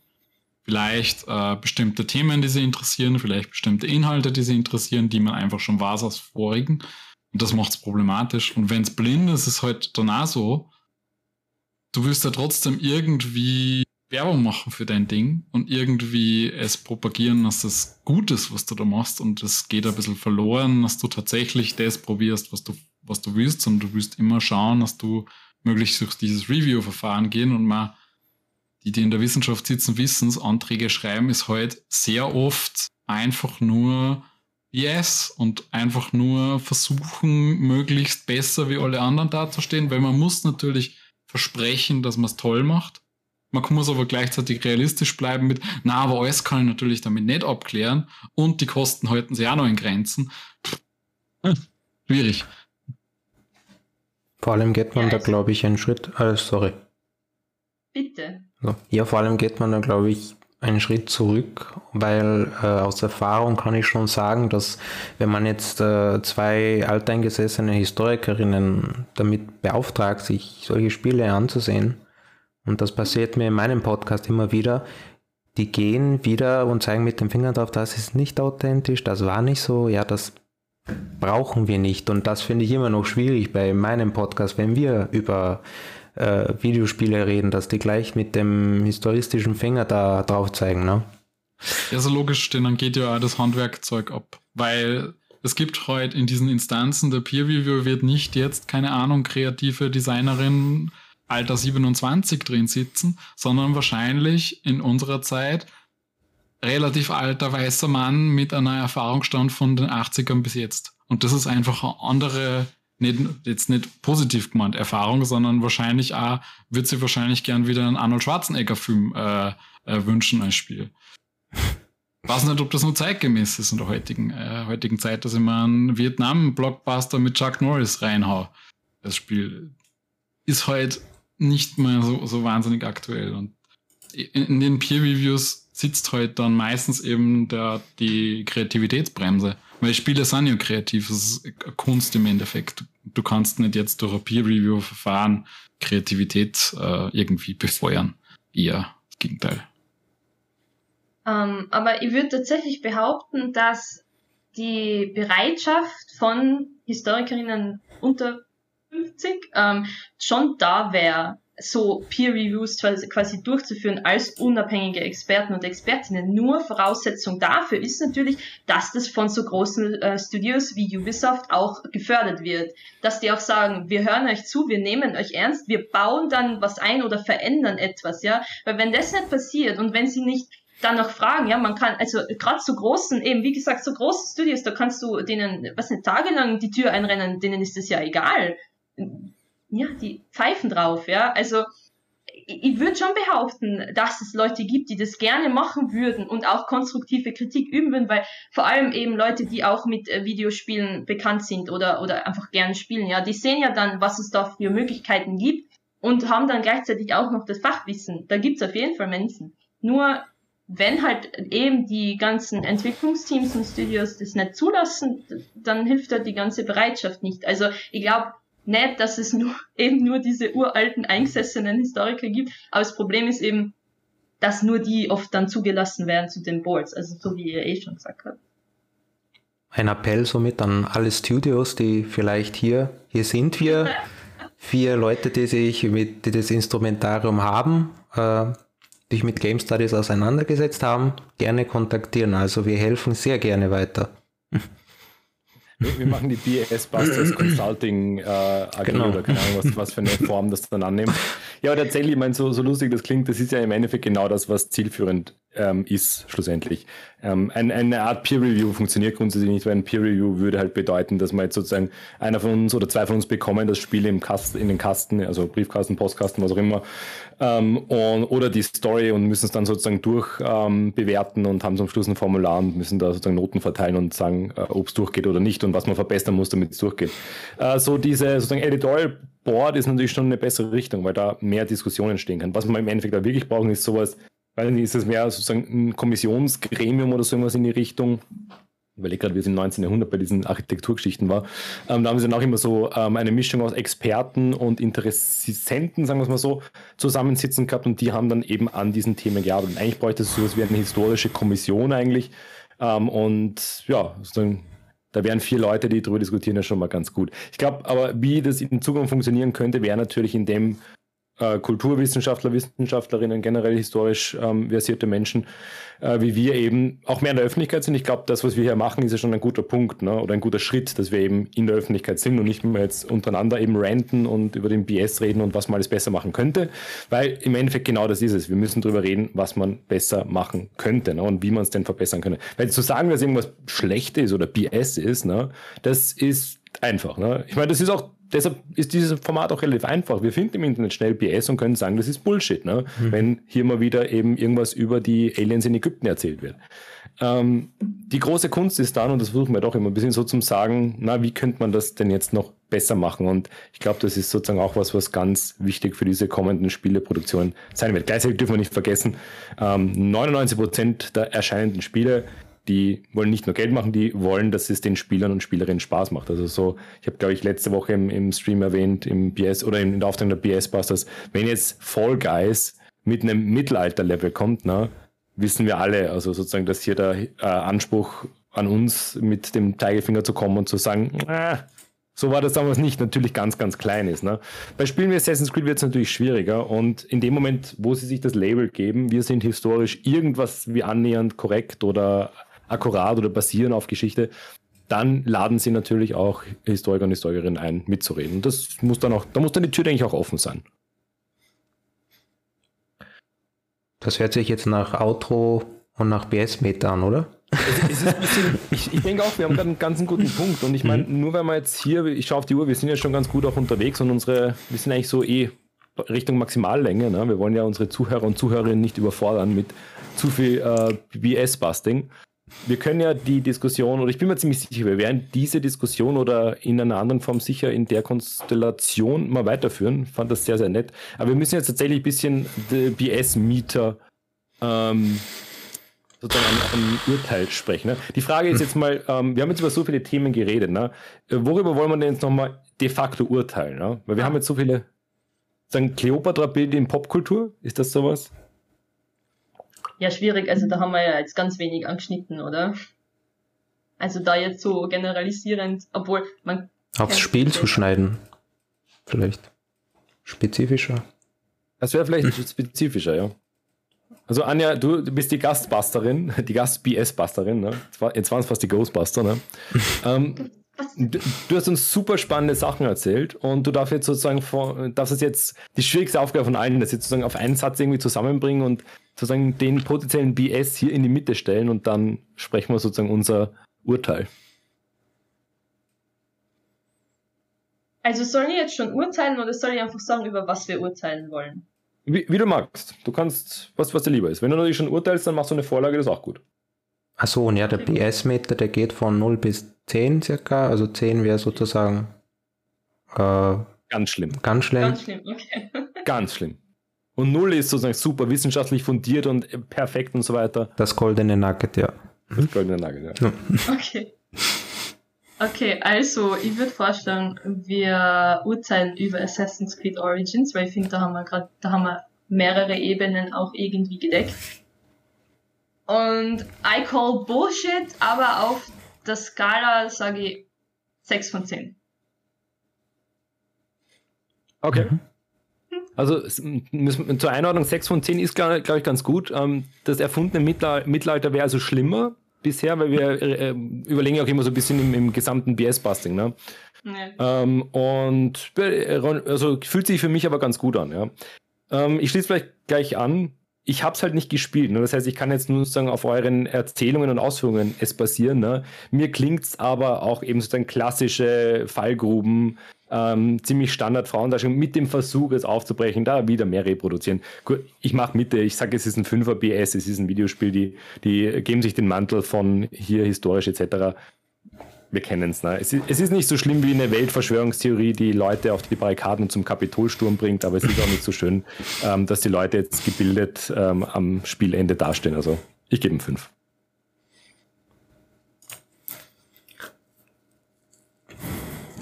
Vielleicht äh, bestimmte Themen, die sie interessieren, vielleicht bestimmte Inhalte, die sie interessieren, die man einfach schon weiß aus vorigen. Und das macht es problematisch. Und wenn es blind ist, ist es halt danach so, du willst ja trotzdem irgendwie Werbung machen für dein Ding und irgendwie es propagieren, dass das gut ist, was du da machst. Und es geht ein bisschen verloren, dass du tatsächlich das probierst, was du, was du willst. Und du willst immer schauen, dass du möglichst durch dieses Review-Verfahren gehen und mal die, die in der Wissenschaft sitzen, wissen Anträge schreiben ist halt sehr oft einfach nur Yes und einfach nur versuchen, möglichst besser wie alle anderen dazustehen, weil man muss natürlich versprechen, dass man es toll macht. Man muss aber gleichzeitig realistisch bleiben mit, na, aber alles kann ich natürlich damit nicht abklären und die Kosten halten sich auch noch in Grenzen. Pff, schwierig. Vor allem geht man ja, da, glaube ich, einen Schritt. Äh, sorry. Bitte. So. Ja, vor allem geht man da, glaube ich, einen Schritt zurück, weil äh, aus Erfahrung kann ich schon sagen, dass wenn man jetzt äh, zwei alteingesessene Historikerinnen damit beauftragt, sich solche Spiele anzusehen, und das passiert mir in meinem Podcast immer wieder, die gehen wieder und zeigen mit dem Finger drauf, das ist nicht authentisch, das war nicht so, ja, das brauchen wir nicht. Und das finde ich immer noch schwierig bei meinem Podcast, wenn wir über äh, Videospiele reden, dass die gleich mit dem historistischen Finger da drauf zeigen, ne? Ja, so logisch, denn dann geht ja auch das Handwerkzeug ab. Weil es gibt heute in diesen Instanzen, der Peer Review wird nicht jetzt, keine Ahnung, kreative Designerin Alter 27 drin sitzen, sondern wahrscheinlich in unserer Zeit relativ alter weißer Mann mit einer Erfahrungsstand von den 80ern bis jetzt. Und das ist einfach eine andere, nicht, jetzt nicht positiv gemeint Erfahrung, sondern wahrscheinlich auch, wird sie wahrscheinlich gern wieder einen Arnold Schwarzenegger-Film äh, äh, wünschen als Spiel. weiß nicht, ob das nur zeitgemäß ist in der heutigen, äh, heutigen Zeit, dass ich mal einen Vietnam-Blockbuster mit Chuck Norris reinhau. Das Spiel ist halt nicht mehr so, so wahnsinnig aktuell. Und in, in den Peer-Reviews sitzt halt dann meistens eben der, die Kreativitätsbremse. Weil Spiele sind ja kreativ, das ist Kunst im Endeffekt. Du kannst nicht jetzt durch ein Peer-Review-Verfahren Kreativität äh, irgendwie befeuern. Eher das Gegenteil. Ähm, aber ich würde tatsächlich behaupten, dass die Bereitschaft von Historikerinnen unter 50 ähm, schon da wäre, so Peer Reviews quasi durchzuführen als unabhängige Experten und Expertinnen. Nur Voraussetzung dafür ist natürlich, dass das von so großen äh, Studios wie Ubisoft auch gefördert wird. Dass die auch sagen, wir hören euch zu, wir nehmen euch ernst, wir bauen dann was ein oder verändern etwas, ja. Weil wenn das nicht passiert und wenn sie nicht dann noch fragen, ja, man kann, also gerade so großen, eben wie gesagt, so große Studios, da kannst du denen, was nicht, tagelang die Tür einrennen, denen ist das ja egal ja, die pfeifen drauf, ja. Also ich, würde schon behaupten, dass es Leute gibt, die das gerne machen würden und auch konstruktive Kritik üben würden, weil vor allem eben Leute, die auch mit äh, Videospielen bekannt sind oder, oder einfach gerne spielen, ja, die sehen ja dann, was es da für Möglichkeiten gibt und haben dann gleichzeitig auch noch das Fachwissen. Da gibt's auf jeden Fall Menschen. Nur wenn halt eben die ganzen Entwicklungsteams und Studios das nicht zulassen, dann hilft halt die ganze Bereitschaft nicht. Also ich glaube, nicht, dass es nur, eben nur diese uralten, eingesessenen Historiker gibt, aber das Problem ist eben, dass nur die oft dann zugelassen werden zu den Boards, also so wie ihr eh schon gesagt habt. Ein Appell somit an alle Studios, die vielleicht hier, hier sind wir, vier Leute, die sich mit, die das Instrumentarium haben, äh, sich mit Game Studies auseinandergesetzt haben, gerne kontaktieren. Also wir helfen sehr gerne weiter. Wir machen die BS Busters Consulting äh, AG genau. oder keine Ahnung, was, was für eine Form das dann annimmt. Ja, aber tatsächlich, ich meine, so, so lustig das klingt, das ist ja im Endeffekt genau das, was zielführend ähm, ist, schlussendlich. Ähm, ein, eine Art Peer Review funktioniert grundsätzlich nicht, weil ein Peer Review würde halt bedeuten, dass man jetzt sozusagen einer von uns oder zwei von uns bekommen das Spiel im Kasten, in den Kasten, also Briefkasten, Postkasten, was auch immer, ähm, und, oder die Story und müssen es dann sozusagen durchbewerten ähm, und haben zum Schluss ein Formular und müssen da sozusagen Noten verteilen und sagen, äh, ob es durchgeht oder nicht und was man verbessern muss, damit es durchgeht. Äh, so diese sozusagen Editorial Board ist natürlich schon eine bessere Richtung, weil da mehr Diskussionen entstehen kann. Was man im Endeffekt da wirklich brauchen, ist sowas, weil ist es mehr sozusagen ein Kommissionsgremium oder so irgendwas in die Richtung. Ich überlege gerade, wie es im 19. Jahrhundert bei diesen Architekturgeschichten war. Ähm, da haben sie dann auch immer so ähm, eine Mischung aus Experten und Interessenten, sagen wir es mal so, zusammensitzen gehabt und die haben dann eben an diesen Themen gearbeitet. Und eigentlich bräuchte es sowas wie eine historische Kommission eigentlich. Ähm, und ja, sozusagen da wären vier Leute, die darüber diskutieren, ja schon mal ganz gut. Ich glaube, aber wie das in Zukunft funktionieren könnte, wäre natürlich, indem äh, Kulturwissenschaftler, Wissenschaftlerinnen, generell historisch ähm, versierte Menschen äh, wie wir eben auch mehr in der Öffentlichkeit sind. Ich glaube, das, was wir hier machen, ist ja schon ein guter Punkt ne? oder ein guter Schritt, dass wir eben in der Öffentlichkeit sind und nicht mehr jetzt untereinander eben ranten und über den BS reden und was man alles besser machen könnte, weil im Endeffekt genau das ist es. Wir müssen darüber reden, was man besser machen könnte ne? und wie man es denn verbessern könnte. Weil zu sagen, dass irgendwas schlecht ist oder BS ist, ne? das ist einfach. Ne? Ich meine, das ist auch deshalb ist dieses Format auch relativ einfach. Wir finden im Internet schnell BS und können sagen, das ist Bullshit, ne? Mhm. wenn hier mal wieder eben irgendwas über die Aliens in Ägypten erzählt wird. Ähm, die große Kunst ist dann, und das versuchen wir doch immer ein bisschen so zum Sagen, na, wie könnte man das denn jetzt noch besser machen? Und ich glaube, das ist sozusagen auch was, was ganz wichtig für diese kommenden Spieleproduktionen sein wird. Gleichzeitig dürfen wir nicht vergessen, ähm, 99 Prozent der erscheinenden Spiele die wollen nicht nur Geld machen, die wollen, dass es den Spielern und Spielerinnen Spaß macht. Also so, ich habe, glaube ich, letzte Woche im, im Stream erwähnt, im BS oder in der Aufteilung der BS Busters, wenn jetzt Fall Guys mit einem Mittelalter-Level kommt, ne, wissen wir alle. Also sozusagen, dass hier der äh, Anspruch an uns mit dem Zeigefinger zu kommen und zu sagen, äh, so war das damals nicht, natürlich ganz, ganz klein ist. Ne? Bei Spielen wie Assassin's Creed wird es natürlich schwieriger und in dem Moment, wo sie sich das Label geben, wir sind historisch irgendwas wie annähernd korrekt oder akkurat oder basieren auf Geschichte, dann laden sie natürlich auch Historiker und Historikerinnen ein, mitzureden. Das muss dann auch, da muss dann die Tür, denke ich, auch offen sein. Das hört sich jetzt nach Outro und nach BS-Meter an, oder? Es, es bisschen, ich, ich, denke auch, wir haben gerade einen ganz guten Punkt. Und ich meine, mhm. nur wenn wir jetzt hier, ich schaue auf die Uhr, wir sind ja schon ganz gut auch unterwegs und unsere, wir sind eigentlich so eh Richtung Maximallänge. Ne? Wir wollen ja unsere Zuhörer und Zuhörerinnen nicht überfordern mit zu viel äh, BS-Busting wir können ja die Diskussion, oder ich bin mir ziemlich sicher, wir werden diese Diskussion oder in einer anderen Form sicher in der Konstellation mal weiterführen. Fand das sehr, sehr nett. Aber wir müssen jetzt tatsächlich ein bisschen BS-Mieter ähm, sozusagen ein, Urteil sprechen. Ne? Die Frage ist jetzt mal, ähm, wir haben jetzt über so viele Themen geredet. Ne? Worüber wollen wir denn jetzt nochmal de facto urteilen? Ne? Weil wir haben jetzt so viele, sagen Kleopatra-Bilder in Popkultur. Ist das sowas? Ja, schwierig. Also da haben wir ja jetzt ganz wenig angeschnitten, oder? Also da jetzt so generalisierend, obwohl man. Aufs Spiel zu schneiden. Vielleicht. Spezifischer. Das wäre vielleicht spezifischer, ja. Also Anja, du bist die Gastbusterin, die Gast-BS-Busterin, ne? Jetzt waren es fast die Ghostbuster, ne? ähm, du, du, hast uns super spannende Sachen erzählt und du darfst jetzt sozusagen, darfst es jetzt die schwierigste Aufgabe von allen, das jetzt sozusagen auf einen Satz irgendwie zusammenbringen und sozusagen den potenziellen BS hier in die Mitte stellen und dann sprechen wir sozusagen unser Urteil. Also sollen wir jetzt schon urteilen oder soll ich einfach sagen, über was wir urteilen wollen? Wie, wie du magst. Du kannst, was, was dir lieber ist. Wenn du natürlich schon urteilst, dann machst du eine Vorlage, das ist auch gut. Achso, und ja, der BS-Meter, der geht von 0 bis 10 circa. Also 10 wäre sozusagen äh, ganz schlimm. Ganz schlimm. Ganz schlimm, okay. ganz schlimm. Und null ist sozusagen super wissenschaftlich fundiert und perfekt und so weiter. Das goldene Nugget, ja. Das goldene Nugget, ja. Okay. Okay, also ich würde vorstellen, wir urteilen über Assassin's Creed Origins, weil ich finde, da haben wir gerade, da haben wir mehrere Ebenen auch irgendwie gedeckt. Und I call Bullshit, aber auf der Skala sage ich 6 von 10. Okay. Mhm. Also zur Einordnung 6 von 10 ist, glaube ich, ganz gut. Ähm, das erfundene Mittelalter wäre also schlimmer bisher, weil wir äh, überlegen auch immer so ein bisschen im, im gesamten BS-Busting. Ne? Nee. Ähm, und äh, also fühlt sich für mich aber ganz gut an. Ja? Ähm, ich schließe vielleicht gleich an. Ich habe es halt nicht gespielt. Ne? Das heißt, ich kann jetzt nur sozusagen auf euren Erzählungen und Ausführungen es basieren. Ne? Mir klingt es aber auch eben sozusagen klassische Fallgruben, ähm, ziemlich Standard Frauendarstellung mit dem Versuch, es aufzubrechen, da wieder mehr reproduzieren. Gut, ich mache Mitte, ich sage, es ist ein 5er BS, es ist ein Videospiel, die, die geben sich den Mantel von hier historisch etc. Wir kennen es. Ne? Es ist nicht so schlimm wie eine Weltverschwörungstheorie, die Leute auf die Barrikaden zum Kapitolsturm bringt, aber es ist auch nicht so schön, ähm, dass die Leute jetzt gebildet ähm, am Spielende dastehen. Also ich gebe ihm 5.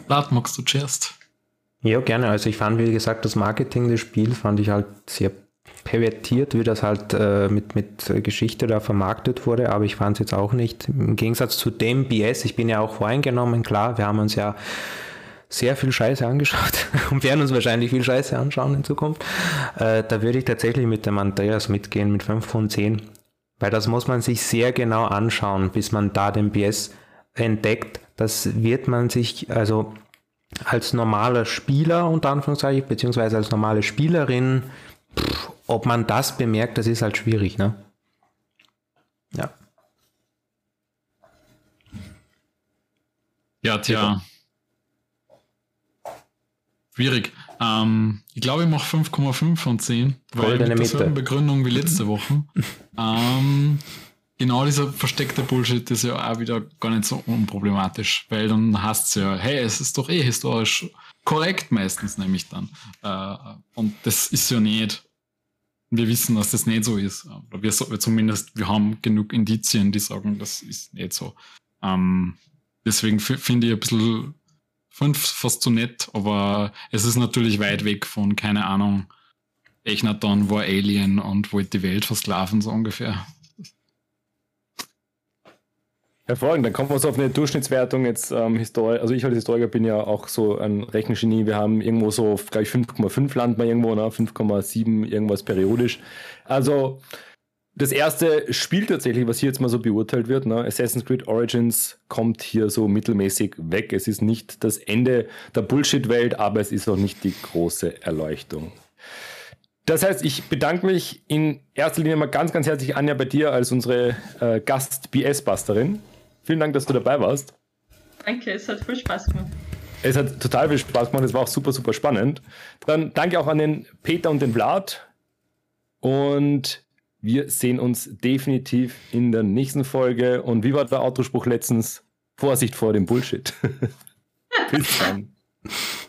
Lad, magst du zuerst? Ja, gerne. Also ich fand, wie gesagt, das Marketing des Spiels fand ich halt sehr pervertiert, wie das halt äh, mit, mit Geschichte da vermarktet wurde, aber ich fand es jetzt auch nicht. Im Gegensatz zu dem BS, ich bin ja auch voreingenommen, klar, wir haben uns ja sehr viel Scheiße angeschaut und werden uns wahrscheinlich viel Scheiße anschauen in Zukunft. Äh, da würde ich tatsächlich mit dem Andreas mitgehen, mit 5 von 10, weil das muss man sich sehr genau anschauen, bis man da den BS entdeckt, das wird man sich also als normaler Spieler unter Anführungszeichen, beziehungsweise als normale Spielerin, pff, ob man das bemerkt, das ist halt schwierig, ne? Ja. Ja, tja. Schwierig. Ähm, ich glaube, ich mache 5,5 von 10. Weil mit derselben Begründung wie letzte Woche. ähm, genau dieser versteckte Bullshit ist ja auch wieder gar nicht so unproblematisch, weil dann hast es ja, hey, es ist doch eh historisch korrekt meistens, nämlich dann. Äh, und das ist ja nicht. Wir wissen, dass das nicht so ist. Oder wir, zumindest, wir haben genug Indizien, die sagen, das ist nicht so. Ähm, deswegen finde ich ein bisschen fünf fast zu nett, aber es ist natürlich weit weg von, keine Ahnung, Echnaton war Alien und wollte die Welt versklaven, so ungefähr. Hervorragend, dann kommen wir so auf eine Durchschnittswertung jetzt ähm, Historiker, also ich als Historiker bin ja auch so ein Rechengenie, wir haben irgendwo so, glaube ich, 5,5 landen wir irgendwo, ne? 5,7 irgendwas periodisch. Also das erste Spiel tatsächlich, was hier jetzt mal so beurteilt wird, ne? Assassin's Creed Origins kommt hier so mittelmäßig weg. Es ist nicht das Ende der Bullshit-Welt, aber es ist auch nicht die große Erleuchtung. Das heißt, ich bedanke mich in erster Linie mal ganz, ganz herzlich, Anja, bei dir als unsere äh, Gast-BS-Busterin. Vielen Dank, dass du dabei warst. Danke, es hat viel Spaß gemacht. Es hat total viel Spaß gemacht, es war auch super, super spannend. Dann danke auch an den Peter und den Vlad. Und wir sehen uns definitiv in der nächsten Folge. Und wie war der Autospruch letztens? Vorsicht vor dem Bullshit. Bis dann.